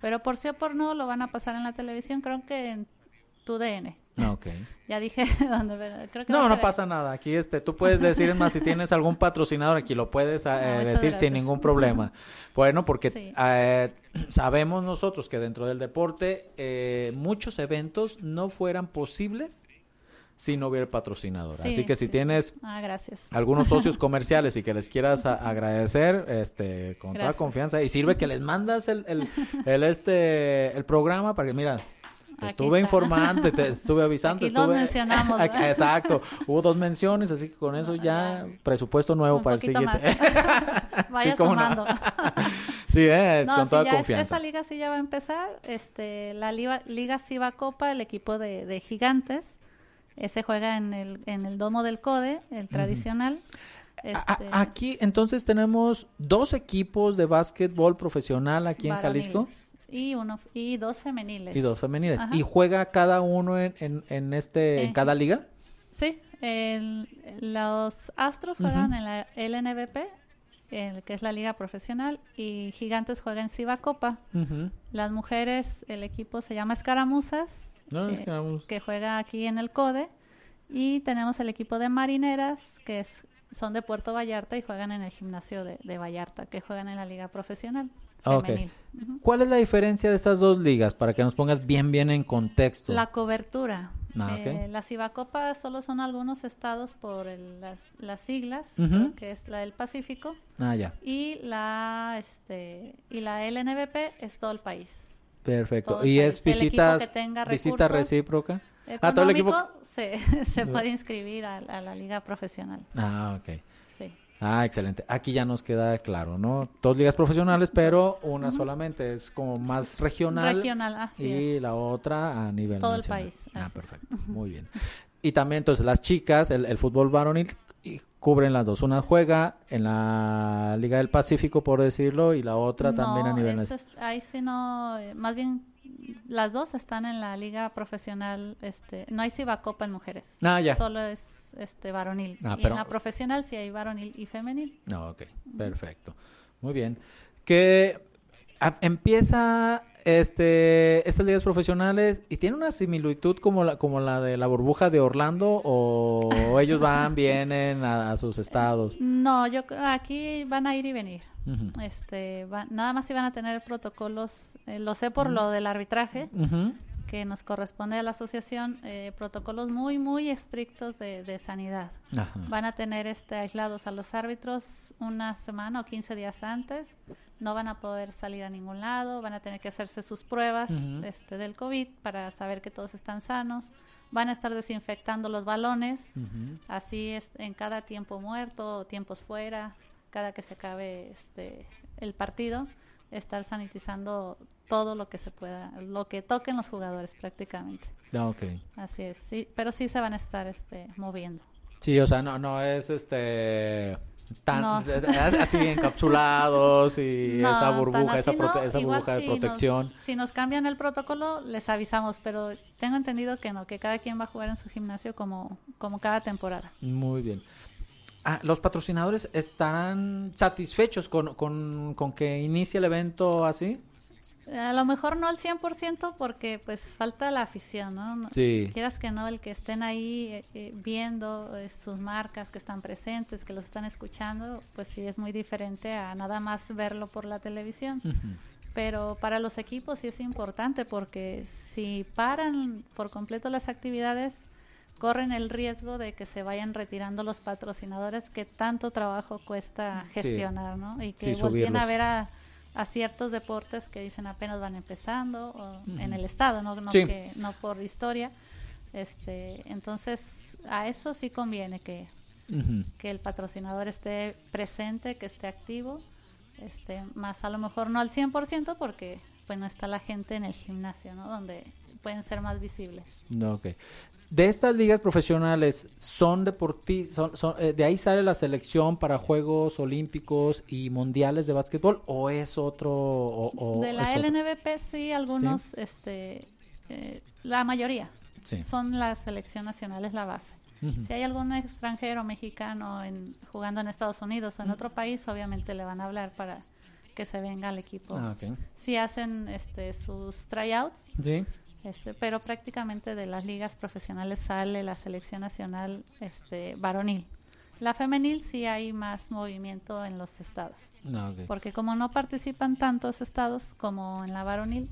Pero por sí o por no, lo van a pasar en la televisión, creo que en tu DN. Ah, ok. <laughs> ya dije <laughs> creo que No, no pasa nada. Aquí este, tú puedes decir más si tienes algún patrocinador aquí lo puedes eh, decir sin ningún problema. Bueno, porque eh, sabemos nosotros que dentro del deporte eh, muchos eventos no fueran posibles si no hubiera patrocinador. Así que si tienes ah, gracias. algunos <laughs> socios comerciales y que les quieras agradecer, este, con toda confianza y sirve que les mandas el, el, el, este, el programa para que mira, estuve informando, te estuve avisando. Aquí estuve... mencionamos. Exacto, hubo dos menciones, así que con eso ya presupuesto nuevo para el siguiente. <laughs> Vaya sumando. <laughs> sí, eh, con toda confianza. esa liga sí ya va a empezar. Este, la Liga, liga Siva Copa, el equipo de, de Gigantes, ese juega en el, en el domo del CODE, el tradicional. Este... Aquí entonces tenemos dos equipos de básquetbol profesional aquí en Jalisco. Y uno y dos femeniles. Y dos femeniles. ¿Y juega cada uno en, en, este en cada liga? Sí, los Astros juegan en la LNBP, el, que es la liga profesional, y Gigantes juegan en Ciba Copa. Las mujeres, el equipo se llama Escaramuzas, eh, que juega aquí en el CODE. Y tenemos el equipo de Marineras, que es, son de Puerto Vallarta y juegan en el gimnasio de, de Vallarta, que juegan en la liga profesional. Okay. ¿Cuál es la diferencia de estas dos ligas para que nos pongas bien bien en contexto? La cobertura. Ah, eh, la Cibacopa solo son algunos estados por las, las, siglas, que es la del Pacífico. Ah, ya. Y la, este, y la LNBP es todo el país. Perfecto. ¿Y es visitas, visita recíproca? ¿A todo el equipo? Se, <laughs> se puede inscribir a, a, la liga profesional. Ah, ok. Sí. Ah, excelente. Aquí ya nos queda claro, ¿no? Dos ligas profesionales, pero una solamente es como más regional. Regional, así Y la otra a nivel Todo el país. Ah, perfecto. Muy bien. Y también, entonces, las chicas, el, fútbol varonil, cubren las dos. Una juega en la Liga del Pacífico, por decirlo, y la otra también a nivel nacional. ahí sí no, eh, más bien las dos están en la liga profesional, este, no hay Cibacopa en mujeres. Ah, ya. Solo es este varonil. Ah, y en la profesional sí hay varonil y femenil. No, ok, perfecto. Muy bien. Que empieza este estas ligas profesionales y tiene una similitud como la como la de la burbuja de Orlando o <laughs> ellos van vienen a, sus estados no yo aquí van a ir y venir. Este nada más iban a tener protocolos eh, lo sé por lo del arbitraje, que nos corresponde a la asociación, eh, protocolos muy, muy estrictos de, sanidad. Van a tener este, aislados a los árbitros una semana o 15 días antes, no van a poder salir a ningún lado, van a tener que hacerse sus pruebas este, del COVID para saber que todos están sanos. Van a estar desinfectando los balones, así es en cada tiempo muerto tiempos fuera, cada que se acabe este, el partido estar sanitizando todo lo que se pueda, lo que toquen los jugadores prácticamente. Ah, okay. Así es, sí, pero sí se van a estar este moviendo. Sí, o sea, no no es este tan así encapsulados y esa burbuja, esa, esa burbuja de protección. si nos cambian el protocolo, les avisamos, pero tengo entendido que no, que cada quien va a jugar en su gimnasio como como cada temporada. Muy bien. Ah, ¿Los patrocinadores estarán satisfechos con, con, que inicie el evento así? A lo mejor no al 100% porque pues falta la afición, ¿no? Sí. Quieras que no, el que estén ahí eh, eh, viendo eh, sus marcas, que están presentes, que los están escuchando, pues sí es muy diferente a nada más verlo por la televisión. Pero para los equipos sí es importante porque si paran por completo las actividades, corren el riesgo de que se vayan retirando los patrocinadores que tanto trabajo cuesta gestionar, ¿no? Y que volvien a ver a, ciertos deportes que dicen apenas van empezando o en el estado, no, no, que, no por historia. Este, entonces, a eso sí conviene que, que el patrocinador esté presente, que esté activo, este, más a lo mejor no al 100% porque pues no está la gente en el gimnasio, ¿no? Donde pueden ser más visibles. No, okay de estas ligas profesionales, ¿son deportistas, son, eh, de ahí sale la selección para Juegos Olímpicos y Mundiales de Básquetbol o es otro? de la LNBP sí, algunos, este, eh, la mayoría son las selección nacionales la base. Si hay algún extranjero mexicano en, jugando en Estados Unidos o en otro país, obviamente le van a hablar para que se venga al equipo. Ah, Si hacen este, sus tryouts, sí. Este, pero prácticamente de las ligas profesionales sale la selección nacional este, varonil. La femenil sí hay más movimiento en los estados. Ah, Porque como no participan tantos estados como en la varonil,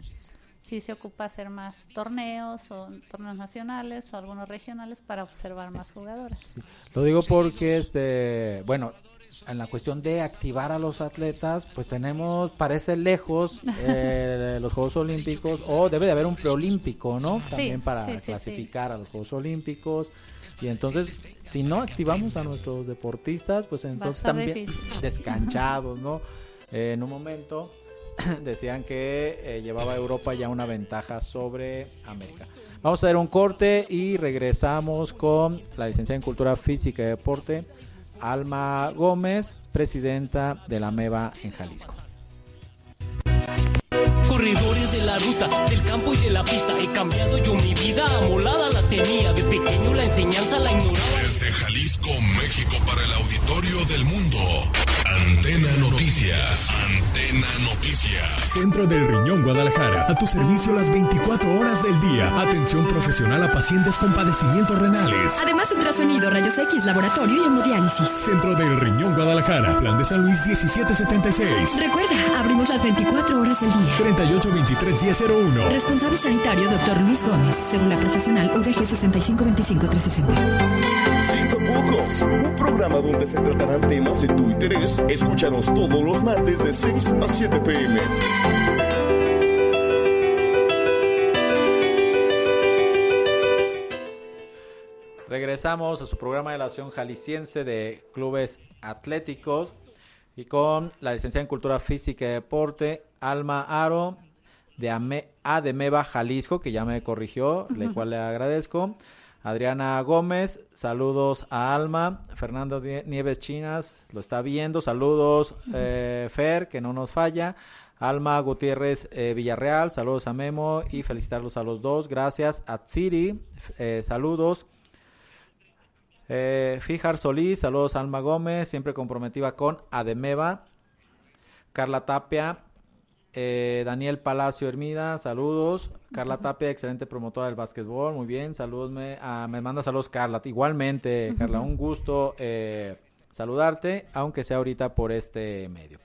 sí se ocupa hacer más torneos o torneos nacionales o algunos regionales para observar más jugadores. Lo digo porque, este, bueno, en la cuestión de activar a los atletas, pues tenemos, parece lejos, <laughs> eh, los Juegos Olímpicos, o debe de haber un preolímpico, ¿no? También para clasificar a los Juegos Olímpicos. Y entonces, si no activamos a nuestros deportistas, pues entonces también <laughs> descanchados, ¿no? Eh, en un momento <clears throat> decían que eh, llevaba Europa ya una ventaja sobre América. Vamos a hacer un corte y regresamos con la licencia en Cultura Física y Deporte Alma Gómez, presidenta de la MEVA en Jalisco. Corredores de la ruta, del campo y de la pista, he cambiado yo mi vida, amolada la tenía, de pequeño la enseñanza la ignoraba. Desde Jalisco, México, para el auditorio del mundo, Antena Noticias. Antena Noticias. Centro del Riñón Guadalajara. A tu servicio las 24 horas del día. Atención profesional a pacientes con padecimientos renales. Además, ultrasonido, rayos X, laboratorio y hemodiálisis. Centro del Riñón Guadalajara. Plan de San Luis 1776. Recuerda, abrimos las 24 horas del día. 38 23 1001. Responsable sanitario, doctor Luis Gómez. Cédula profesional UDG 6525 360. Sin tapujos. Un programa donde se tratarán temas de tu interés. Escúchanos todos los martes de 6 a 7 pm. Regresamos a su programa de la Asociación Jalisciense de Clubes Atléticos y con la licenciada en Cultura Física y Deporte, Alma Aro, de Ame Ademeva, Jalisco, que ya me corrigió, le cual le agradezco. Adriana Gómez, saludos a Alma. Fernando Nieves Chinas, lo está viendo. Saludos, eh, Fer, que no nos falla. Alma Gutiérrez eh, Villarreal, saludos a Memo y felicitarlos a los dos. Gracias. A Tsiri, eh, saludos. Fijar Solís, saludos a Alma Gómez, siempre comprometida con Ademeva. Carla Tapia, eh, Daniel Palacio Hermida, saludos. Carla Tapia, excelente promotora del básquetbol, muy bien. Saludos, me, ah, me manda saludos Carla. Igualmente, Carla, un gusto eh, saludarte, aunque sea ahorita por este medio.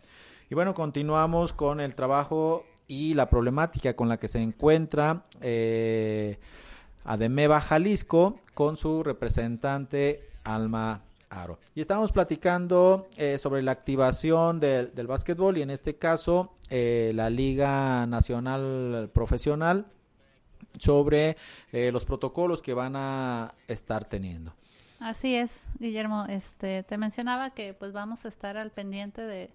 Y bueno, continuamos con el trabajo y la problemática con la que se encuentra eh, Ademeva Jalisco con su representante Alma y estamos platicando eh, sobre la activación del, del básquetbol y en este caso eh, la Liga Nacional Profesional sobre eh, los protocolos que van a estar teniendo. Así es, Guillermo. Este, te mencionaba que pues vamos a estar al pendiente de,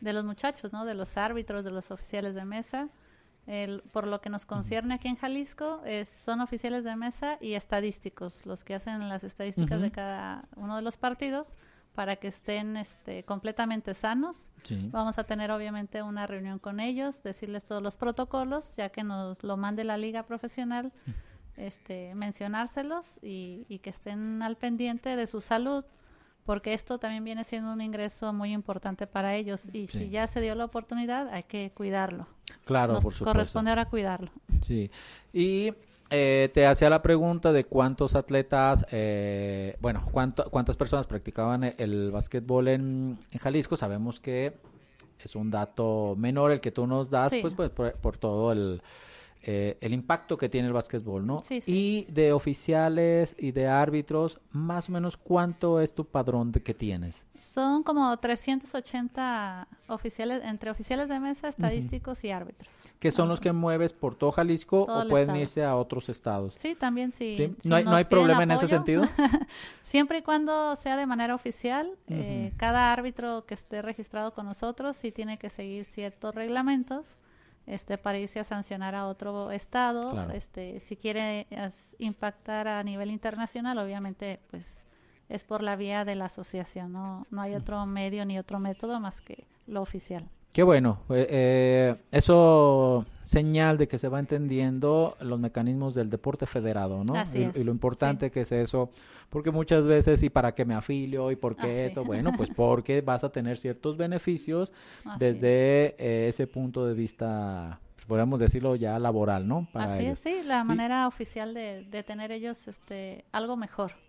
de los muchachos, ¿no? De los árbitros, de los oficiales de mesa por lo que nos concierne aquí en Jalisco, es, son oficiales de mesa y estadísticos, los que hacen las estadísticas de cada uno de los partidos para que estén este, completamente sanos. Vamos a tener obviamente una reunión con ellos, decirles todos los protocolos, ya que nos lo mande la liga profesional, este, mencionárselos y, y que estén al pendiente de su salud porque esto también viene siendo un ingreso muy importante para ellos y si ya se dio la oportunidad hay que cuidarlo. Claro, por supuesto. Corresponde ahora cuidarlo. Sí. Y eh, te hacía la pregunta de cuántos atletas, eh, bueno, cuánto, cuántas personas practicaban el, básquetbol en, Jalisco. Sabemos que es un dato menor el que tú nos das, pues, pues por todo el eh, el impacto que tiene el básquetbol, ¿no? Sí, sí. Y de oficiales y de árbitros, más o menos, ¿cuánto es tu padrón de que tienes? Son como 380 oficiales, entre oficiales de mesa, estadísticos y árbitros. ¿Que son los que mueves por todo Jalisco o pueden irse a otros estados? Sí, también sí. ¿No, hay, ¿No hay problema en ese sentido? <laughs> Siempre y cuando sea de manera oficial, eh, cada árbitro que esté registrado con nosotros sí tiene que seguir ciertos reglamentos este para irse a sancionar a otro estado este si quiere impactar a nivel internacional obviamente pues es por la vía de la asociación no no hay otro medio ni otro método más que lo oficial Qué bueno. Eh, eh, eso señal de que se va entendiendo los mecanismos del deporte federado, ¿no? y, lo importante que es eso, porque muchas veces, ¿y para qué me afilio? ¿Y por qué eso? <laughs> Bueno, pues porque vas a tener ciertos beneficios desde eh, ese punto de vista, podríamos decirlo ya laboral, ¿no? Así es, sí, la manera oficial de, de tener ellos este, algo mejor.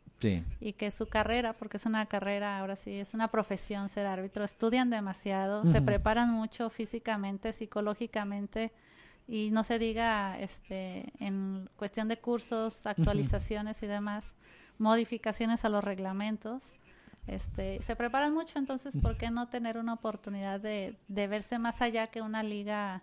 Y que su carrera, porque es una carrera, ahora sí, es una profesión ser árbitro, estudian demasiado, se preparan mucho físicamente, psicológicamente y no se diga este en cuestión de cursos, actualizaciones y demás, modificaciones a los reglamentos. Este, se preparan mucho, entonces, ¿por qué no tener una oportunidad de, de verse más allá que una liga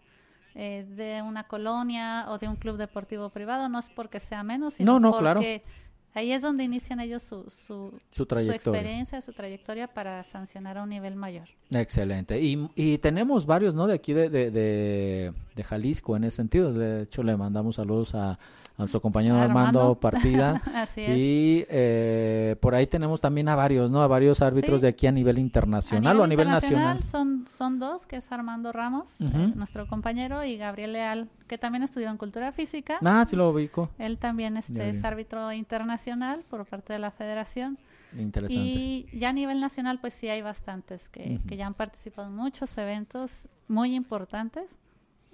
eh, de una colonia o de un club deportivo privado? No es porque sea menos, sino no, no, porque claro Ahí es donde inician ellos su, su, su, experiencia, su trayectoria para sancionar a un nivel mayor. Excelente. Y, y tenemos varios, ¿no? De aquí de, de, de, Jalisco en ese sentido. De hecho, le mandamos saludos a, nuestro compañero Armando, <laughs> Partida. Así es. Y eh, por ahí tenemos también a varios, ¿no? A varios árbitros de aquí a nivel internacional o a nivel nacional. Son, son dos, que es Armando Ramos, eh, nuestro compañero, y Gabriel Leal, que también estudió en Cultura Física. Ah, sí lo ubico. Él también este, es árbitro internacional internacional por parte de la federación. Interesante. Y ya a nivel nacional, pues sí hay bastantes que, que ya han participado en muchos eventos muy importantes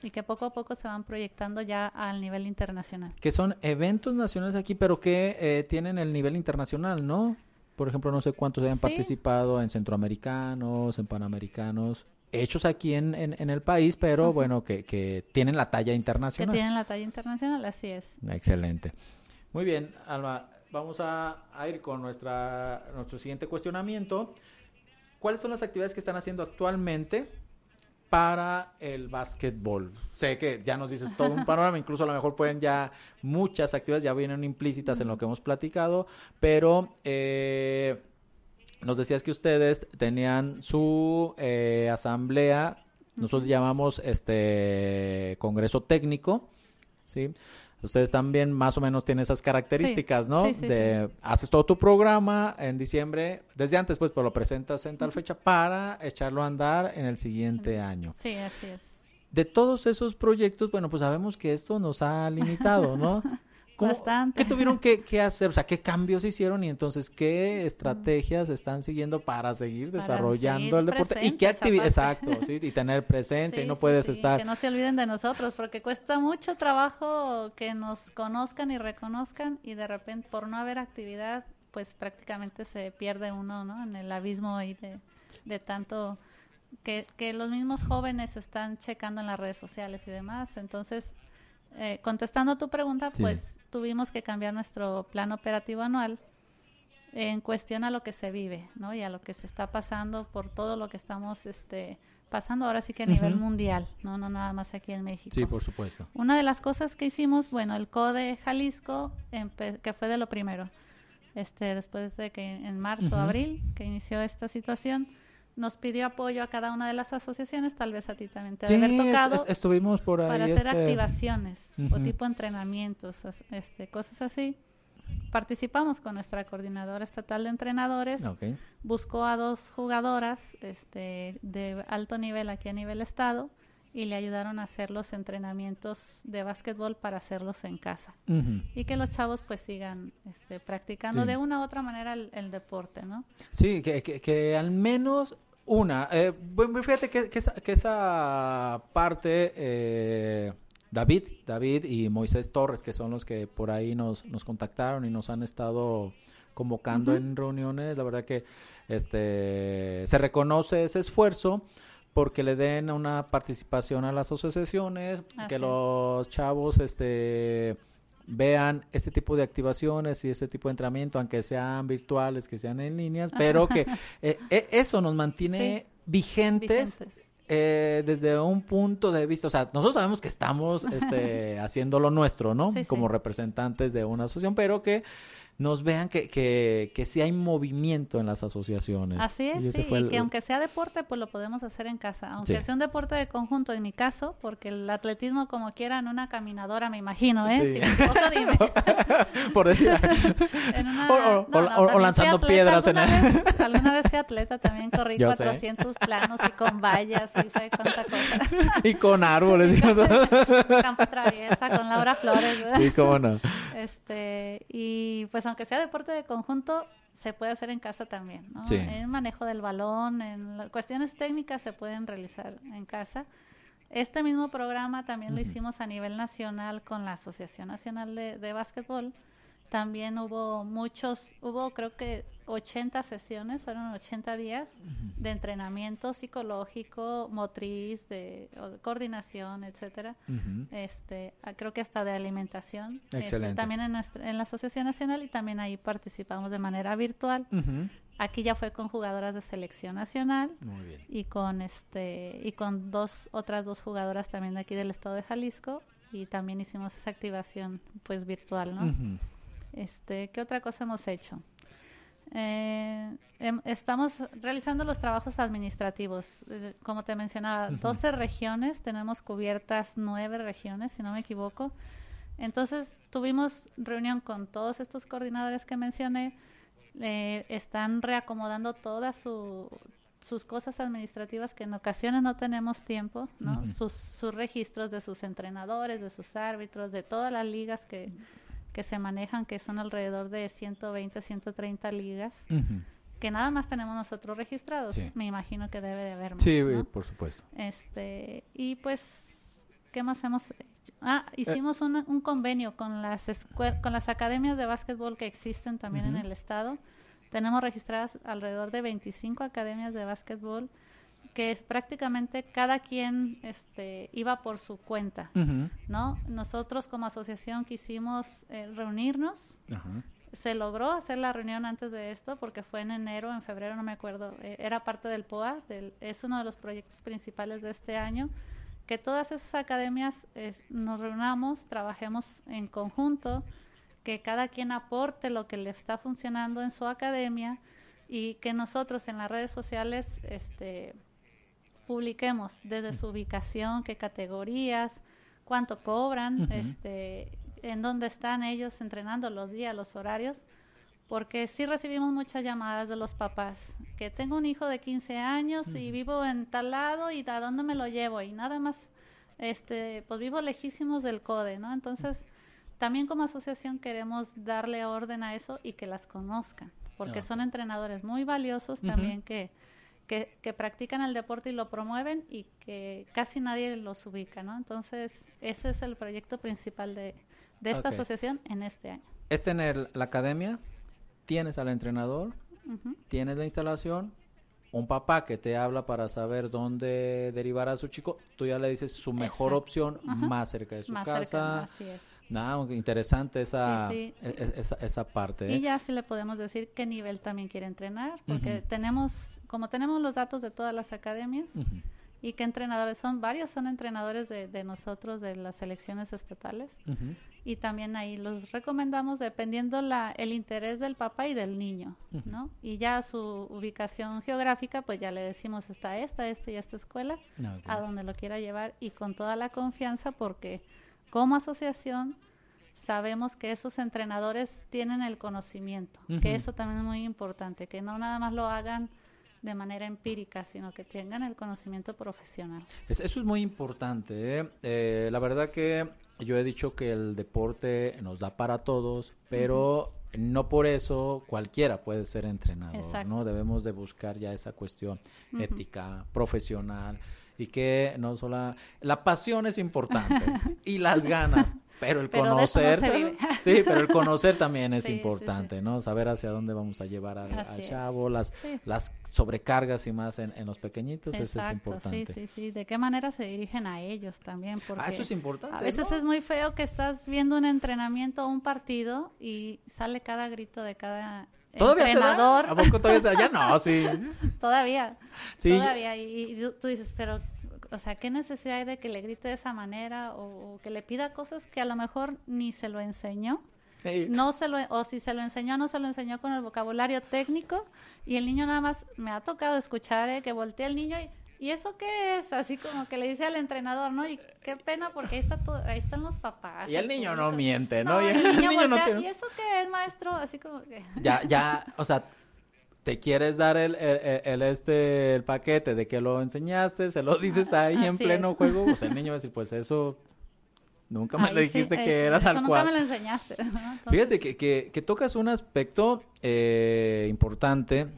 y que poco a poco se van proyectando ya al nivel internacional. Que son eventos nacionales aquí, pero que eh, tienen el nivel internacional, ¿no? Por ejemplo, no sé cuántos hayan participado en centroamericanos, en panamericanos, hechos aquí en, en, el país, pero bueno, que, que, tienen la talla internacional. Que tienen la talla internacional, así es. Excelente. Muy bien, Alma, vamos a, a ir con nuestra, nuestro siguiente cuestionamiento. ¿Cuáles son las actividades que están haciendo actualmente para el básquetbol. Sé que ya nos dices todo un <laughs> panorama, incluso a lo mejor pueden ya muchas actividades ya vienen implícitas en lo que hemos platicado, pero eh, nos decías que ustedes tenían su eh, asamblea, nosotros llamamos este congreso técnico, ¿sí? Ustedes también más o menos tienen esas características, ¿no? de haces todo tu programa en diciembre, desde antes pues, pero lo presentas en tal fecha para echarlo a andar en el siguiente año. Sí, así es. De todos esos proyectos, bueno, pues sabemos que esto nos ha limitado, ¿no? <laughs> Bastante. ¿Qué tuvieron <laughs> que, hacer? O sea, ¿qué cambios hicieron y entonces qué estrategias están siguiendo para seguir desarrollando el deporte? ¿Y qué actividad? Exacto, sí, y tener presencia y no puedes estar... Que no se olviden de nosotros porque cuesta mucho trabajo que nos conozcan y reconozcan y de repente por no haber actividad pues prácticamente se pierde uno, ¿no? En el abismo ahí de, de tanto... Que, que los mismos jóvenes están checando en las redes sociales y demás. Entonces, eh, contestando tu pregunta, pues tuvimos que cambiar nuestro plan operativo anual en cuestión a lo que se vive, ¿no? Y a lo que se está pasando por todo lo que estamos este, pasando ahora sí que a nivel mundial, ¿no? No nada más aquí en México. Sí, por supuesto. Una de las cosas que hicimos, bueno, el CODE Jalisco, que fue de lo primero, este, después de que en marzo, abril, que inició esta situación, nos pidió apoyo a cada una de las asociaciones, tal vez a ti también te haber tocado. estuvimos por ahí. Para hacer este, activaciones o tipo entrenamientos, este, cosas así. Participamos con nuestra coordinadora estatal de entrenadores. Buscó a dos jugadoras este, de alto nivel aquí a nivel estado y le ayudaron a hacer los entrenamientos de básquetbol para hacerlos en casa. Y que los chavos pues sigan este, practicando de una u otra manera el, deporte, ¿no? Sí, que, que al menos una, eh, bueno, fíjate que, que, esa, parte, eh, David, David y Moisés Torres, que son los que por ahí nos, nos contactaron y nos han estado convocando en reuniones, la verdad que este se reconoce ese esfuerzo porque le den una participación a las asociaciones, que los chavos este vean ese tipo de activaciones y ese tipo de entrenamiento, aunque sean virtuales, que sean en líneas, pero que <laughs> eh, eh, eso nos mantiene vigentes. Eh, desde un punto de vista, o sea, nosotros sabemos que estamos este, <laughs> haciendo lo nuestro, ¿no? Como representantes de una asociación, pero que nos vean que, que, que sí hay movimiento en las asociaciones. Así es, sí, y que aunque sea deporte, pues lo podemos hacer en casa. Aunque sea un deporte de conjunto, en mi caso, porque el atletismo como quiera en una caminadora, me imagino, ¿eh? Si me equivoco, <laughs> dime. <laughs> Por decir. o, lanzando piedras en el... alguna vez fui atleta, también corrí 400 planos y con vallas y sabe cuánta cosa. <laughs> y con árboles. y Campo traviesa, con Laura Flores. Sí, cómo no. Este, y pues aunque sea deporte de conjunto, se puede hacer en casa también, ¿no? En el manejo del balón, en cuestiones técnicas se pueden realizar en casa. Este mismo programa también lo hicimos a nivel nacional con la Asociación Nacional de, de Básquetbol también hubo muchos, hubo creo que 80 sesiones, fueron 80 días de entrenamiento psicológico, motriz, de, coordinación, etcétera. Este, ah, creo que hasta de alimentación. Este, también en, en la Asociación Nacional y también ahí participamos de manera virtual. Aquí ya fue con jugadoras de selección nacional y con este y con dos otras dos jugadoras también de aquí del estado de Jalisco y también hicimos esa activación pues virtual, ¿no? Este, ¿Qué otra cosa hemos hecho? Eh, em, estamos realizando los trabajos administrativos. Eh, como te mencionaba, 12 regiones, tenemos cubiertas 9 regiones, si no me equivoco. Entonces, tuvimos reunión con todos estos coordinadores que mencioné. Eh, están reacomodando todas sus cosas administrativas que en ocasiones no tenemos tiempo, ¿no? sus, sus registros de sus entrenadores, de sus árbitros, de todas las ligas que que se manejan, que son alrededor de 120, 130 ligas, que nada más tenemos nosotros registrados. Me imagino que debe de haber más. Sí, por supuesto. Este, y pues, ¿qué más hemos hecho? Ah, hicimos un, convenio con las, con las academias de básquetbol que existen también en el estado. Tenemos registradas alrededor de 25 academias de básquetbol que es prácticamente cada quien este, iba por su cuenta, ¿no? Nosotros como asociación quisimos eh, reunirnos. Se logró hacer la reunión antes de esto porque fue en enero, en febrero, no me acuerdo. Eh, era parte del POA, es uno de los proyectos principales de este año. Que todas esas academias nos reunamos, trabajemos en conjunto, que cada quien aporte lo que le está funcionando en su academia y que nosotros en las redes sociales este, publiquemos desde su ubicación, qué categorías, cuánto cobran, este, en dónde están ellos entrenando los días, los horarios, porque sí recibimos muchas llamadas de los papás, que tengo un hijo de 15 años y vivo en tal lado y a dónde me lo llevo y nada más, este, pues vivo lejísimos del CODE, ¿no? Entonces, también como asociación queremos darle orden a eso y que las conozcan, porque son entrenadores muy valiosos también que que, practican el deporte y lo promueven y que casi nadie los ubica, ¿no? Entonces, ese es el proyecto principal de, esta asociación en este año. Es tener la academia, tienes al entrenador, tienes la instalación, un papá que te habla para saber dónde derivar a su chico, tú ya le dices su mejor opción más cerca de su casa. así es. Nada, interesante esa, e, e, esa, esa, parte. Y ¿eh? ya sí le podemos decir qué nivel también quiere entrenar, porque tenemos, como tenemos los datos de todas las academias, y qué entrenadores son, varios son entrenadores de, de nosotros, de las selecciones estatales, y también ahí los recomendamos dependiendo la, el interés del papá y del niño, ¿no? Y ya su ubicación geográfica, pues ya le decimos está esta, esta y esta escuela, a donde lo quiera llevar, y con toda la confianza, porque como asociación sabemos que esos entrenadores tienen el conocimiento, que eso también es muy importante, que no nada más lo hagan de manera empírica, sino que tengan el conocimiento profesional. eso es muy importante. ¿eh? Eh, la verdad que yo he dicho que el deporte nos da para todos, pero no por eso cualquiera puede ser entrenador, ¿no? Debemos de buscar ya esa cuestión ética, profesional y que no solo la pasión es importante <laughs> y las ganas pero el conocer sí pero el conocer también es <laughs> importante no saber hacia dónde vamos a llevar al, chavo las las sobrecargas y más en, los pequeñitos eso es importante sí sí sí de qué manera se dirigen a ellos también porque ah, eso es importante a veces es muy feo que estás viendo un entrenamiento o un partido y sale cada grito de cada ¿Todavía entrenador. ¿A poco todavía se da? Ya no, sí. <laughs> todavía. Sí. Todavía. Y, tú dices, pero, o sea, ¿qué necesidad hay de que le grite de esa manera o, que le pida cosas que a lo mejor ni se lo enseñó? No se lo, o si se lo enseñó, no se lo enseñó con el vocabulario técnico y el niño nada más me ha tocado escuchar eh, que voltea el niño y ¿Y eso qué es? Así como que le dice al entrenador, ¿no? Y qué pena porque ahí, está todo, ahí están los papás. Y el, niño te quieres dar el, el, este, el paquete de que lo enseñaste, se lo dices ahí en pleno juego, pues el <laughs> niño va a decir, pues eso... Nunca me lo dijiste que era tal nunca me lo enseñaste. <laughs> Fíjate que, que, que, tocas un aspecto eh, importante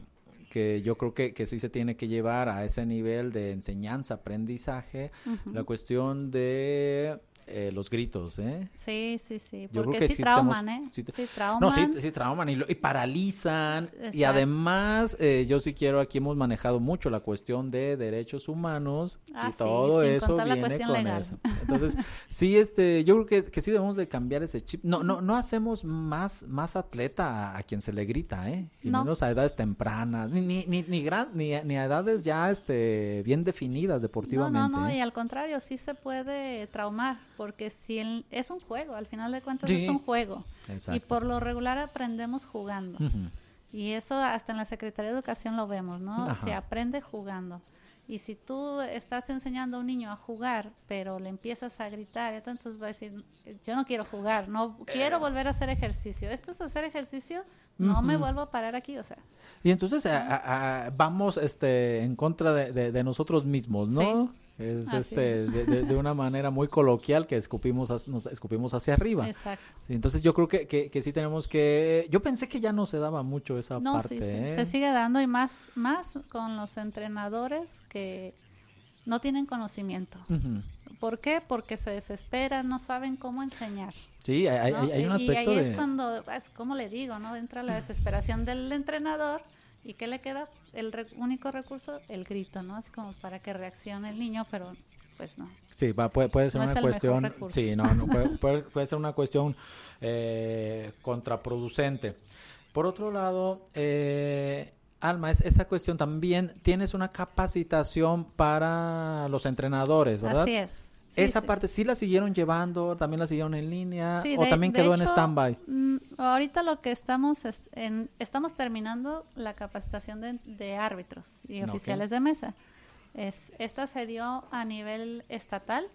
que yo creo que, que sí se tiene que llevar a ese nivel de enseñanza, aprendizaje, la cuestión de eh, los gritos, ¿eh? Sí, sí, sí, porque sí, trauman, ¿eh? Sí, trauman. No, sí, sí trauman y, y paralizan. Y además, eh, yo sí quiero, aquí hemos manejado mucho la cuestión de derechos humanos ah, y todo eso viene con eso. <laughs> Entonces, sí, este, yo creo que, que, sí debemos de cambiar ese chip. No, no, no hacemos más, más atleta a, quien se le grita, ¿eh? Y no. menos a edades tempranas, ni, ni, ni, ni, gran, ni, ni, a edades ya, este, bien definidas deportivamente. No, no, no, ¿eh? y al contrario, sí se puede traumar porque si es un juego, al final de cuentas es un juego. Y por lo regular aprendemos jugando. Y eso hasta en la Secretaría de Educación lo vemos, ¿no? Se aprende jugando. Y si tú estás enseñando a un niño a jugar, pero le empiezas a gritar, entonces va a decir, yo no quiero jugar, no quiero eh. volver a hacer ejercicio. Esto es hacer ejercicio, no me vuelvo a parar aquí, o sea. Y entonces vamos este en contra de, nosotros mismos, ¿no? Es este de, una manera muy coloquial que escupimos nos escupimos hacia arriba. Exacto. entonces yo creo que, que, sí tenemos que yo pensé que ya no se daba mucho esa parte. No, sí, ¿eh? se sigue dando y más más con los entrenadores que no tienen conocimiento. ¿Por qué? Porque se desesperan, no saben cómo enseñar. Sí, hay, hay, un aspecto y ahí es cuando, es como le digo, ¿no? Entra la desesperación del entrenador y ¿qué le queda? El único recurso, el grito, ¿no? Así como para que reaccione el niño, pero pues no. Sí, puede, puede ser una cuestión, sí, no, no <laughs> puede, puede, ser una cuestión eh, contraproducente. Por otro lado, eh, Alma, es esa cuestión también tienes una capacitación para los entrenadores, ¿verdad? Así es. Esa parte sí la siguieron llevando, también la siguieron en línea o también quedó en stand-by. Mm, ahorita lo que estamos en, estamos terminando la capacitación de, árbitros y oficiales de mesa. Es, esta se dio a nivel estatal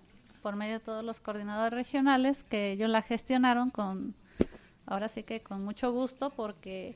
por medio de todos los coordinadores regionales que ellos la gestionaron con, ahora sí que con mucho gusto porque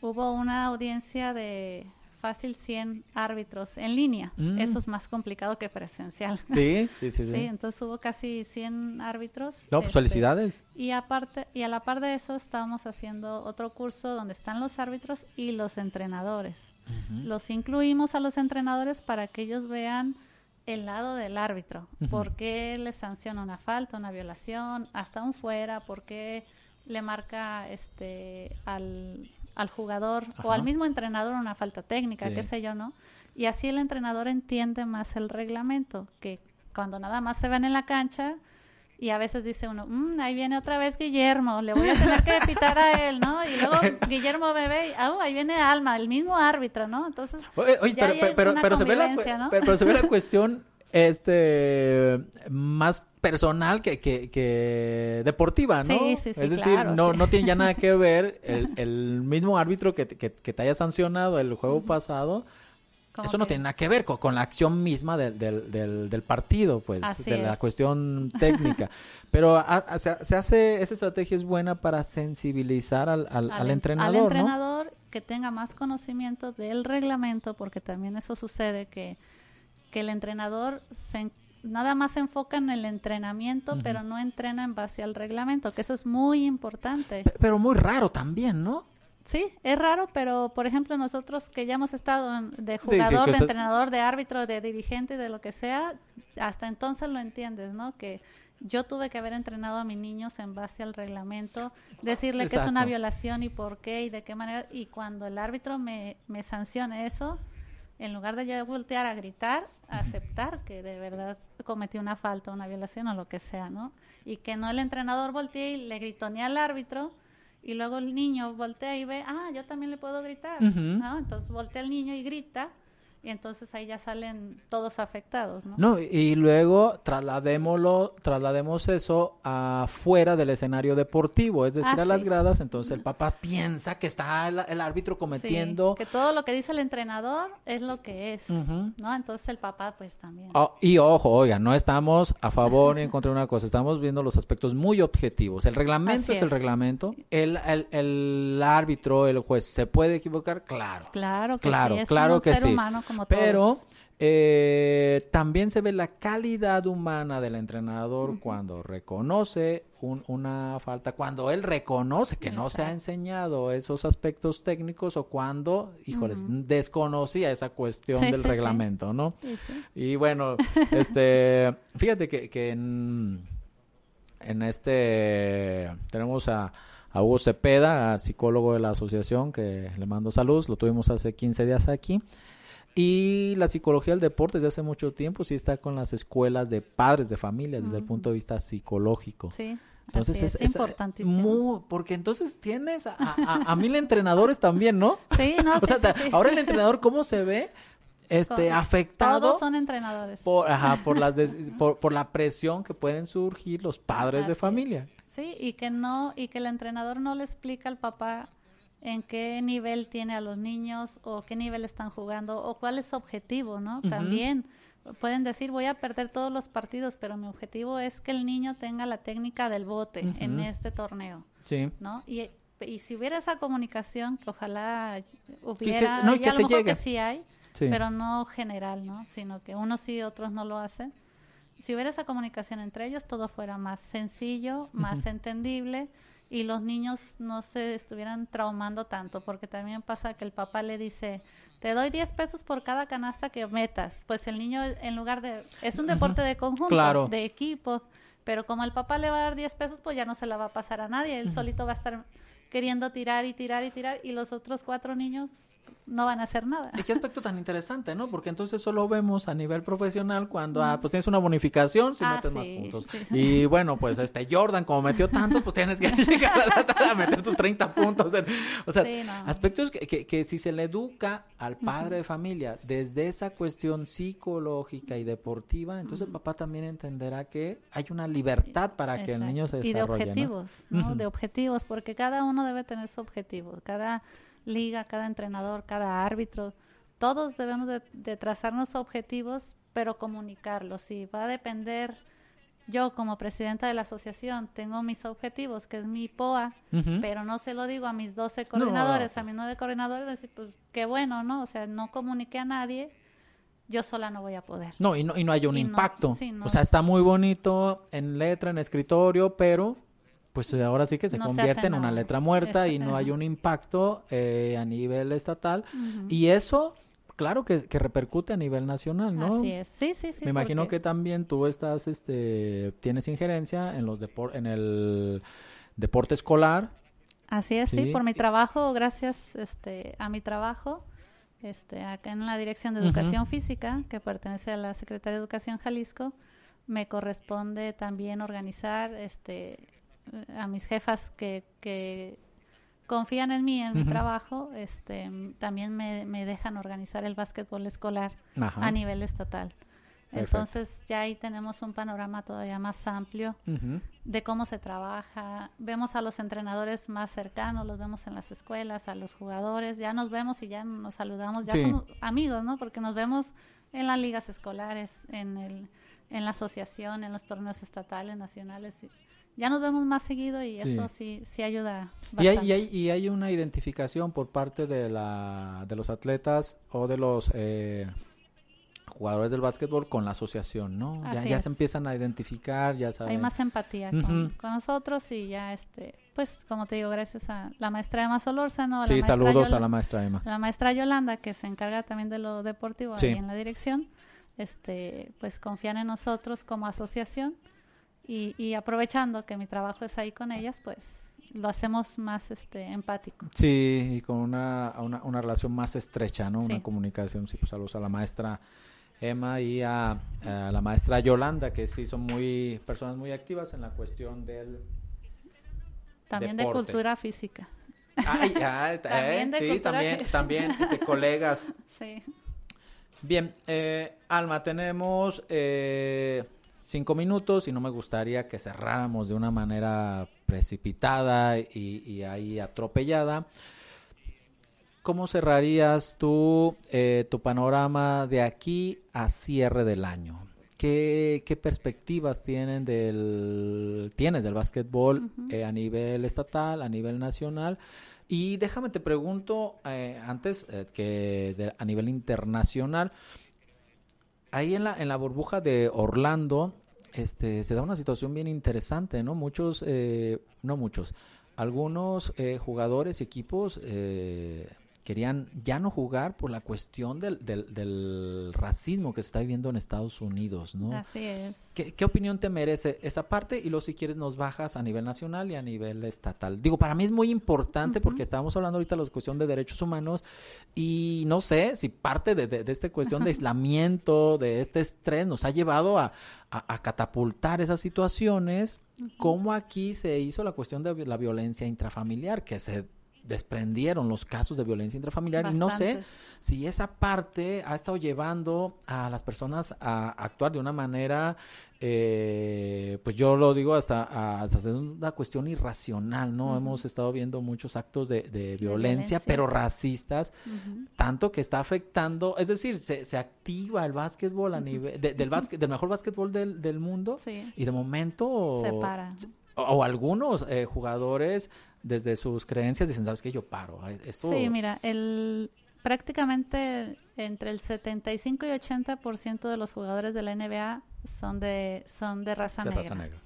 hubo una audiencia de fácil 100 árbitros en línea. Mm. Eso es más complicado que presencial. Sí, sí, sí. sí, <laughs> entonces hubo casi 100 árbitros. No, pues este, felicidades. Y aparte, y a la par de eso estábamos haciendo otro curso donde están los árbitros y los entrenadores. Los incluimos a los entrenadores para que ellos vean el lado del árbitro. ¿Por qué le sanciona una falta, una violación, hasta un fuera? ¿Por qué le marca este al al jugador o al mismo entrenador una falta técnica, qué sé yo, ¿no? Y así el entrenador entiende más el reglamento, que cuando nada más se ven en la cancha y a veces dice uno, mm, ahí viene otra vez Guillermo, le voy a tener que pitar a él, ¿no? Y luego <laughs> Guillermo bebé, ah, ahí viene Alma, el mismo árbitro, ¿no? Entonces, oye, pero, pero, se ve la, pero se ve la <laughs> cuestión este más personal que, que, deportiva, ¿no? Sí, sí, sí, es decir, no, no tiene ya nada que ver <laughs> el, el mismo árbitro que, que, te haya sancionado el juego pasado. Eso no tiene nada que ver con, la acción misma del, del, del, partido, pues, de la cuestión <laughs> técnica. Pero se, hace, esa estrategia es buena para sensibilizar al, al, entrenador. Al entrenador que tenga más conocimiento del reglamento, porque también eso sucede que que el entrenador se, nada más se enfoca en el entrenamiento, pero no entrena en base al reglamento, que eso es muy importante. Pero muy raro también, ¿no? Sí, es raro, pero por ejemplo nosotros que ya hemos estado de jugador, de entrenador, de árbitro, de dirigente, de lo que sea, hasta entonces lo entiendes, ¿no? Que yo tuve que haber entrenado a mis niños en base al reglamento, decirle que es una violación y por qué y de qué manera, y cuando el árbitro me, me sancione eso, en lugar de yo voltear a gritar, aceptar que de verdad cometió una falta, una violación o lo que sea, ¿no? Y que no el entrenador voltee y le gritó ni al árbitro y luego el niño voltea y ve, ah, yo también le puedo gritar, ¿no? Entonces voltea el niño y grita y entonces ahí ya salen todos afectados, ¿no? No, y luego trasladémoslo, traslademos eso afuera del escenario deportivo, es decir, ah, a las gradas, entonces el papá piensa que está el, árbitro cometiendo... que todo lo que dice el entrenador es lo que es, ¿no? Entonces el papá pues también. Oh, y ojo, oiga, no estamos a favor ni en contra de una cosa, estamos viendo los aspectos muy objetivos. El reglamento es, el reglamento, el, el, el, árbitro, el juez, ¿se puede equivocar? Claro. Claro que claro, sí, es claro un que ser humano pero eh, también se ve la calidad humana del entrenador cuando reconoce una falta, cuando él reconoce que no se ha enseñado esos aspectos técnicos o cuando, híjoles, desconocía esa cuestión del reglamento, ¿no? Y bueno, <laughs> este, fíjate que, que en, en este tenemos a a Hugo Cepeda, psicólogo de la asociación, que le mando salud, lo tuvimos hace 15 días aquí. Y la psicología del deporte desde hace mucho tiempo sí está con las escuelas de padres de familia desde el punto de vista psicológico. Sí. Entonces es, importantísimo. porque entonces tienes a, a, mil entrenadores también, ¿no? <laughs> Sí, no, <laughs> sí, Ahora el <laughs> entrenador, ¿cómo se ve? Este, afectado. Todos son entrenadores. Por, ajá, por, las por, por, la presión que pueden surgir los padres de familia. Sí, y que no, y que el entrenador no le explica al papá en qué nivel tiene a los niños o qué nivel están jugando o cuál es su objetivo, ¿no? También pueden decir voy a perder todos los partidos, pero mi objetivo es que el niño tenga la técnica del bote en este torneo, sí. ¿no? Y, y si hubiera esa comunicación, que ojalá hubiera, y a lo mejor que sí hay, pero no general, ¿no? Sino que unos sí, otros no lo hacen. Si hubiera esa comunicación entre ellos, todo fuera más sencillo, más entendible y los niños no se estuvieran traumando tanto, porque también pasa que el papá le dice, te doy 10 pesos por cada canasta que metas. Pues el niño, en lugar de... Es un deporte de conjunto, de equipo, pero como el papá le va a dar 10 pesos, pues ya no se la va a pasar a nadie, él solito va a estar queriendo tirar y tirar y tirar y los otros cuatro niños no van a hacer nada. Y qué <laughs> aspecto tan interesante, ¿no? Porque entonces solo vemos a nivel profesional cuando, ah, pues tienes una bonificación si ah, metes más puntos. Y bueno, pues este Jordan, como metió tantos, pues tienes que <laughs> llegar a, meter tus 30 puntos. o sea, aspectos que, que, si se le educa al padre de familia desde esa cuestión psicológica y deportiva, entonces el papá también entenderá que hay una libertad para que el niño se desarrolle. Y de objetivos, ¿no? De objetivos, porque cada uno debe tener su objetivo. Cada liga, cada entrenador, cada árbitro, todos debemos de, trazarnos objetivos, pero comunicarlos. Si va a depender, yo como presidenta de la asociación tengo mis objetivos, que es mi POA, pero no se lo digo a mis 12 coordinadores, a mis 9 coordinadores, decir, pues qué bueno, ¿no? O sea, no comuniqué a nadie, yo sola no voy a poder. No, y no, y no hay un impacto. o sea, está muy bonito en letra, en escritorio, pero pues ahora sí que se convierte en una letra muerta y no hay un impacto eh, a nivel estatal. Y eso, claro que, repercute a nivel nacional, ¿no? Así es, sí, sí, sí. Me imagino que también tú estás, este, tienes injerencia en los depor en el deporte escolar. Así es, sí, por mi trabajo, gracias este, a mi trabajo, este, acá en la Dirección de Educación Física, que pertenece a la Secretaría de Educación Jalisco, me corresponde también organizar este a mis jefas que, que confían en mí, en mi trabajo, este, también me, me, dejan organizar el básquetbol escolar a nivel estatal. Entonces ya ahí tenemos un panorama todavía más amplio de cómo se trabaja. Vemos a los entrenadores más cercanos, los vemos en las escuelas, a los jugadores, ya nos vemos y ya nos saludamos, ya somos amigos, ¿no? Porque nos vemos en las ligas escolares, en, el, en la asociación, en los torneos estatales, nacionales ya nos vemos más seguido y eso sí, sí ayuda. Y hay, y hay, y, hay, una identificación por parte de, la, de los atletas o de los eh, jugadores del básquetbol con la asociación, ¿no? ya, ya se empiezan a identificar, ya saben. Hay más empatía con, nosotros y ya, este, pues, como te digo, gracias a la maestra Emma Solórzano. sí, saludos a la maestra Emma. La maestra Yolanda, que se encarga también de lo deportivo ahí en la dirección, este, pues confían en nosotros como asociación y, aprovechando que mi trabajo es ahí con ellas, pues lo hacemos más este empático. Sí, y con una, una, relación más estrecha, ¿no? Una comunicación, sí, pues saludos a la maestra Emma y a, la maestra Yolanda, que sí son muy personas muy activas en la cuestión del También de cultura física. Ay, <laughs> ya, también de sí, también, también de colegas. <laughs> Sí. Bien, eh, Alma, tenemos eh, cinco minutos y no me gustaría que cerráramos de una manera precipitada y, ahí atropellada. ¿Cómo cerrarías tú eh, tu panorama de aquí a cierre del año? ¿Qué, perspectivas tienen del, tienes del básquetbol eh, a nivel estatal, a nivel nacional? Y déjame te pregunto eh, antes que a nivel internacional, ahí en la, en la burbuja de Orlando, este, se da una situación bien interesante, ¿no? Muchos, eh, no muchos, algunos eh, jugadores y equipos eh, querían ya no jugar por la cuestión del, del, racismo que se está viviendo en Estados Unidos, ¿no? Así es. ¿Qué, opinión te merece esa parte? Y luego si quieres nos bajas a nivel nacional y a nivel estatal. Digo, para mí es muy importante porque estábamos hablando ahorita de la cuestión de derechos humanos y no sé si parte de, de, esta cuestión de aislamiento, de este estrés, nos ha llevado a, a, catapultar esas situaciones, como aquí se hizo la cuestión de la violencia intrafamiliar, que se desprendieron los casos de violencia intrafamiliar y no sé si esa parte ha estado llevando a las personas a actuar de una manera eh, pues yo lo digo hasta, hasta una cuestión irracional, ¿no? Hemos estado viendo muchos actos de, violencia, pero racistas, tanto que está afectando, es decir, se, se activa el básquetbol a <laughs> nivel, del, básquet, del mejor básquetbol del, del mundo y de momento... Se para. O, algunos eh, jugadores desde sus creencias dicen, ¿sabes qué? Yo paro. Sí, mira, el, prácticamente entre el 75 y 80% de los jugadores de la NBA son de son de raza negra.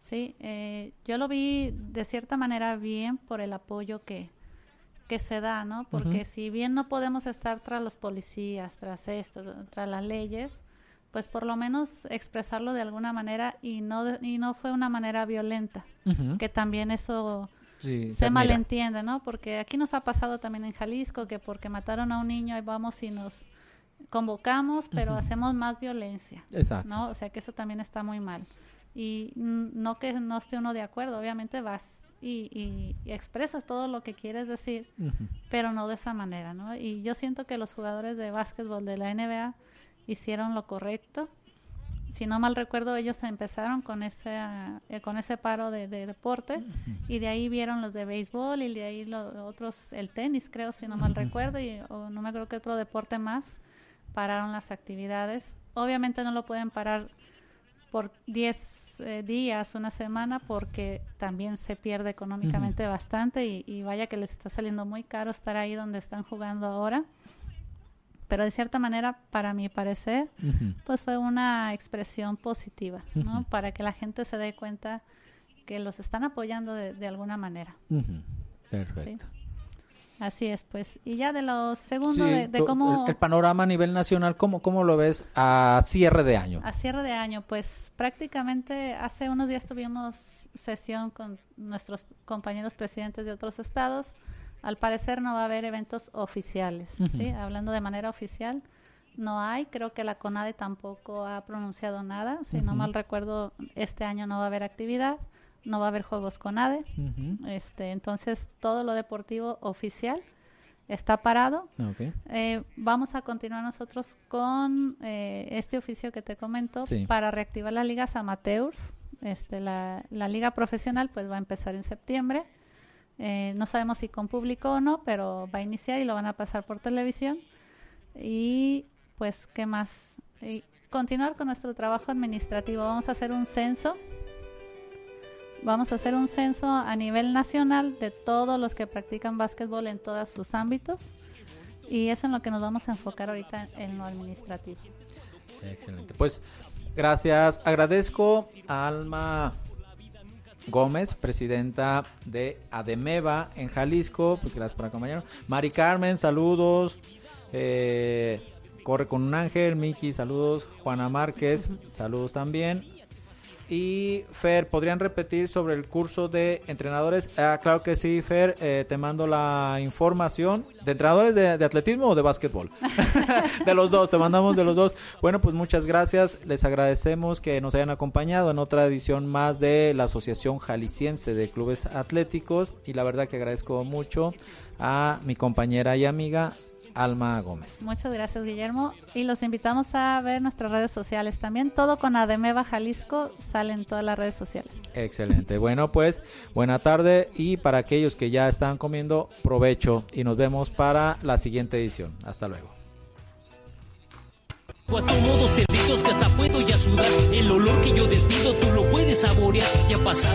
Sí, eh, yo lo vi de cierta manera bien por el apoyo que, que se da, ¿no? Porque si bien no podemos estar tras los policías, tras esto, tras las leyes, pues por lo menos expresarlo de alguna manera y no y no fue una manera violenta, que también eso se, malentiende, ¿no? Porque aquí nos ha pasado también en Jalisco que porque mataron a un niño, ahí vamos y nos convocamos, pero hacemos más violencia, Exacto. ¿no? O sea que eso también está muy mal. Y no que no esté uno de acuerdo, obviamente vas y, expresas todo lo que quieres decir, pero no de esa manera, ¿no? Y yo siento que los jugadores de básquetbol de la NBA hicieron lo correcto si no mal recuerdo, ellos empezaron con ese, eh, con ese paro de, deporte y de ahí vieron los de béisbol y de ahí los otros, el tenis creo, si no mal recuerdo, y o no me acuerdo que otro deporte más, pararon las actividades. Obviamente no lo pueden parar por 10 eh, días, una semana, porque también se pierde económicamente bastante y, y vaya que les está saliendo muy caro estar ahí donde están jugando ahora pero de cierta manera, para mi parecer, pues fue una expresión positiva, ¿no? Para que la gente se dé cuenta que los están apoyando de, alguna manera. Perfecto. Así es, pues. Y ya de lo segundo, de, cómo... El, panorama a nivel nacional, ¿cómo, ¿cómo lo ves a cierre de año? A cierre de año, pues prácticamente hace unos días tuvimos sesión con nuestros compañeros presidentes de otros estados al parecer no va a haber eventos oficiales, ¿sí? Hablando de manera oficial, no hay. Creo que la CONADE tampoco ha pronunciado nada. Si no mal recuerdo, este año no va a haber actividad, no va a haber juegos CONADE. este, entonces, todo lo deportivo oficial está parado. Eh, vamos a continuar nosotros con eh, este oficio que te comento para reactivar las ligas amateurs. Este, la, la liga profesional pues va a empezar en septiembre. Eh, no sabemos si con público o no, pero va a iniciar y lo van a pasar por televisión. Y pues, ¿qué más? Y continuar con nuestro trabajo administrativo. Vamos a hacer un censo. Vamos a hacer un censo a nivel nacional de todos los que practican básquetbol en todos sus ámbitos. Y es en lo que nos vamos a enfocar ahorita en lo administrativo. Excelente. Pues gracias. Agradezco a Alma Gómez, presidenta de Ademeva en Jalisco. Pues gracias por acompañarnos. Mari Carmen, saludos. Eh, corre con un ángel. Miki, saludos. Juana Márquez, saludos también. Y Fer, ¿podrían repetir sobre el curso de entrenadores? Ah, claro que sí, Fer, eh, te mando la información. ¿De entrenadores de, atletismo o de básquetbol? <laughs> de los dos, te mandamos de los dos. Bueno, pues muchas gracias. Les agradecemos que nos hayan acompañado en otra edición más de la Asociación Jalisciense de Clubes Atléticos. Y la verdad que agradezco mucho a mi compañera y amiga Alma Gómez. Muchas gracias, Guillermo. Y los invitamos a ver nuestras redes sociales también. Todo con Ademeva Jalisco sale en todas las redes sociales. Excelente. Bueno, pues buena tarde y para aquellos que ya están comiendo, provecho y nos vemos para la siguiente edición. Hasta luego. Cuatro modos que hasta puedo ya sudar. El olor que yo despido tú lo puedes saborear. Ya pasar.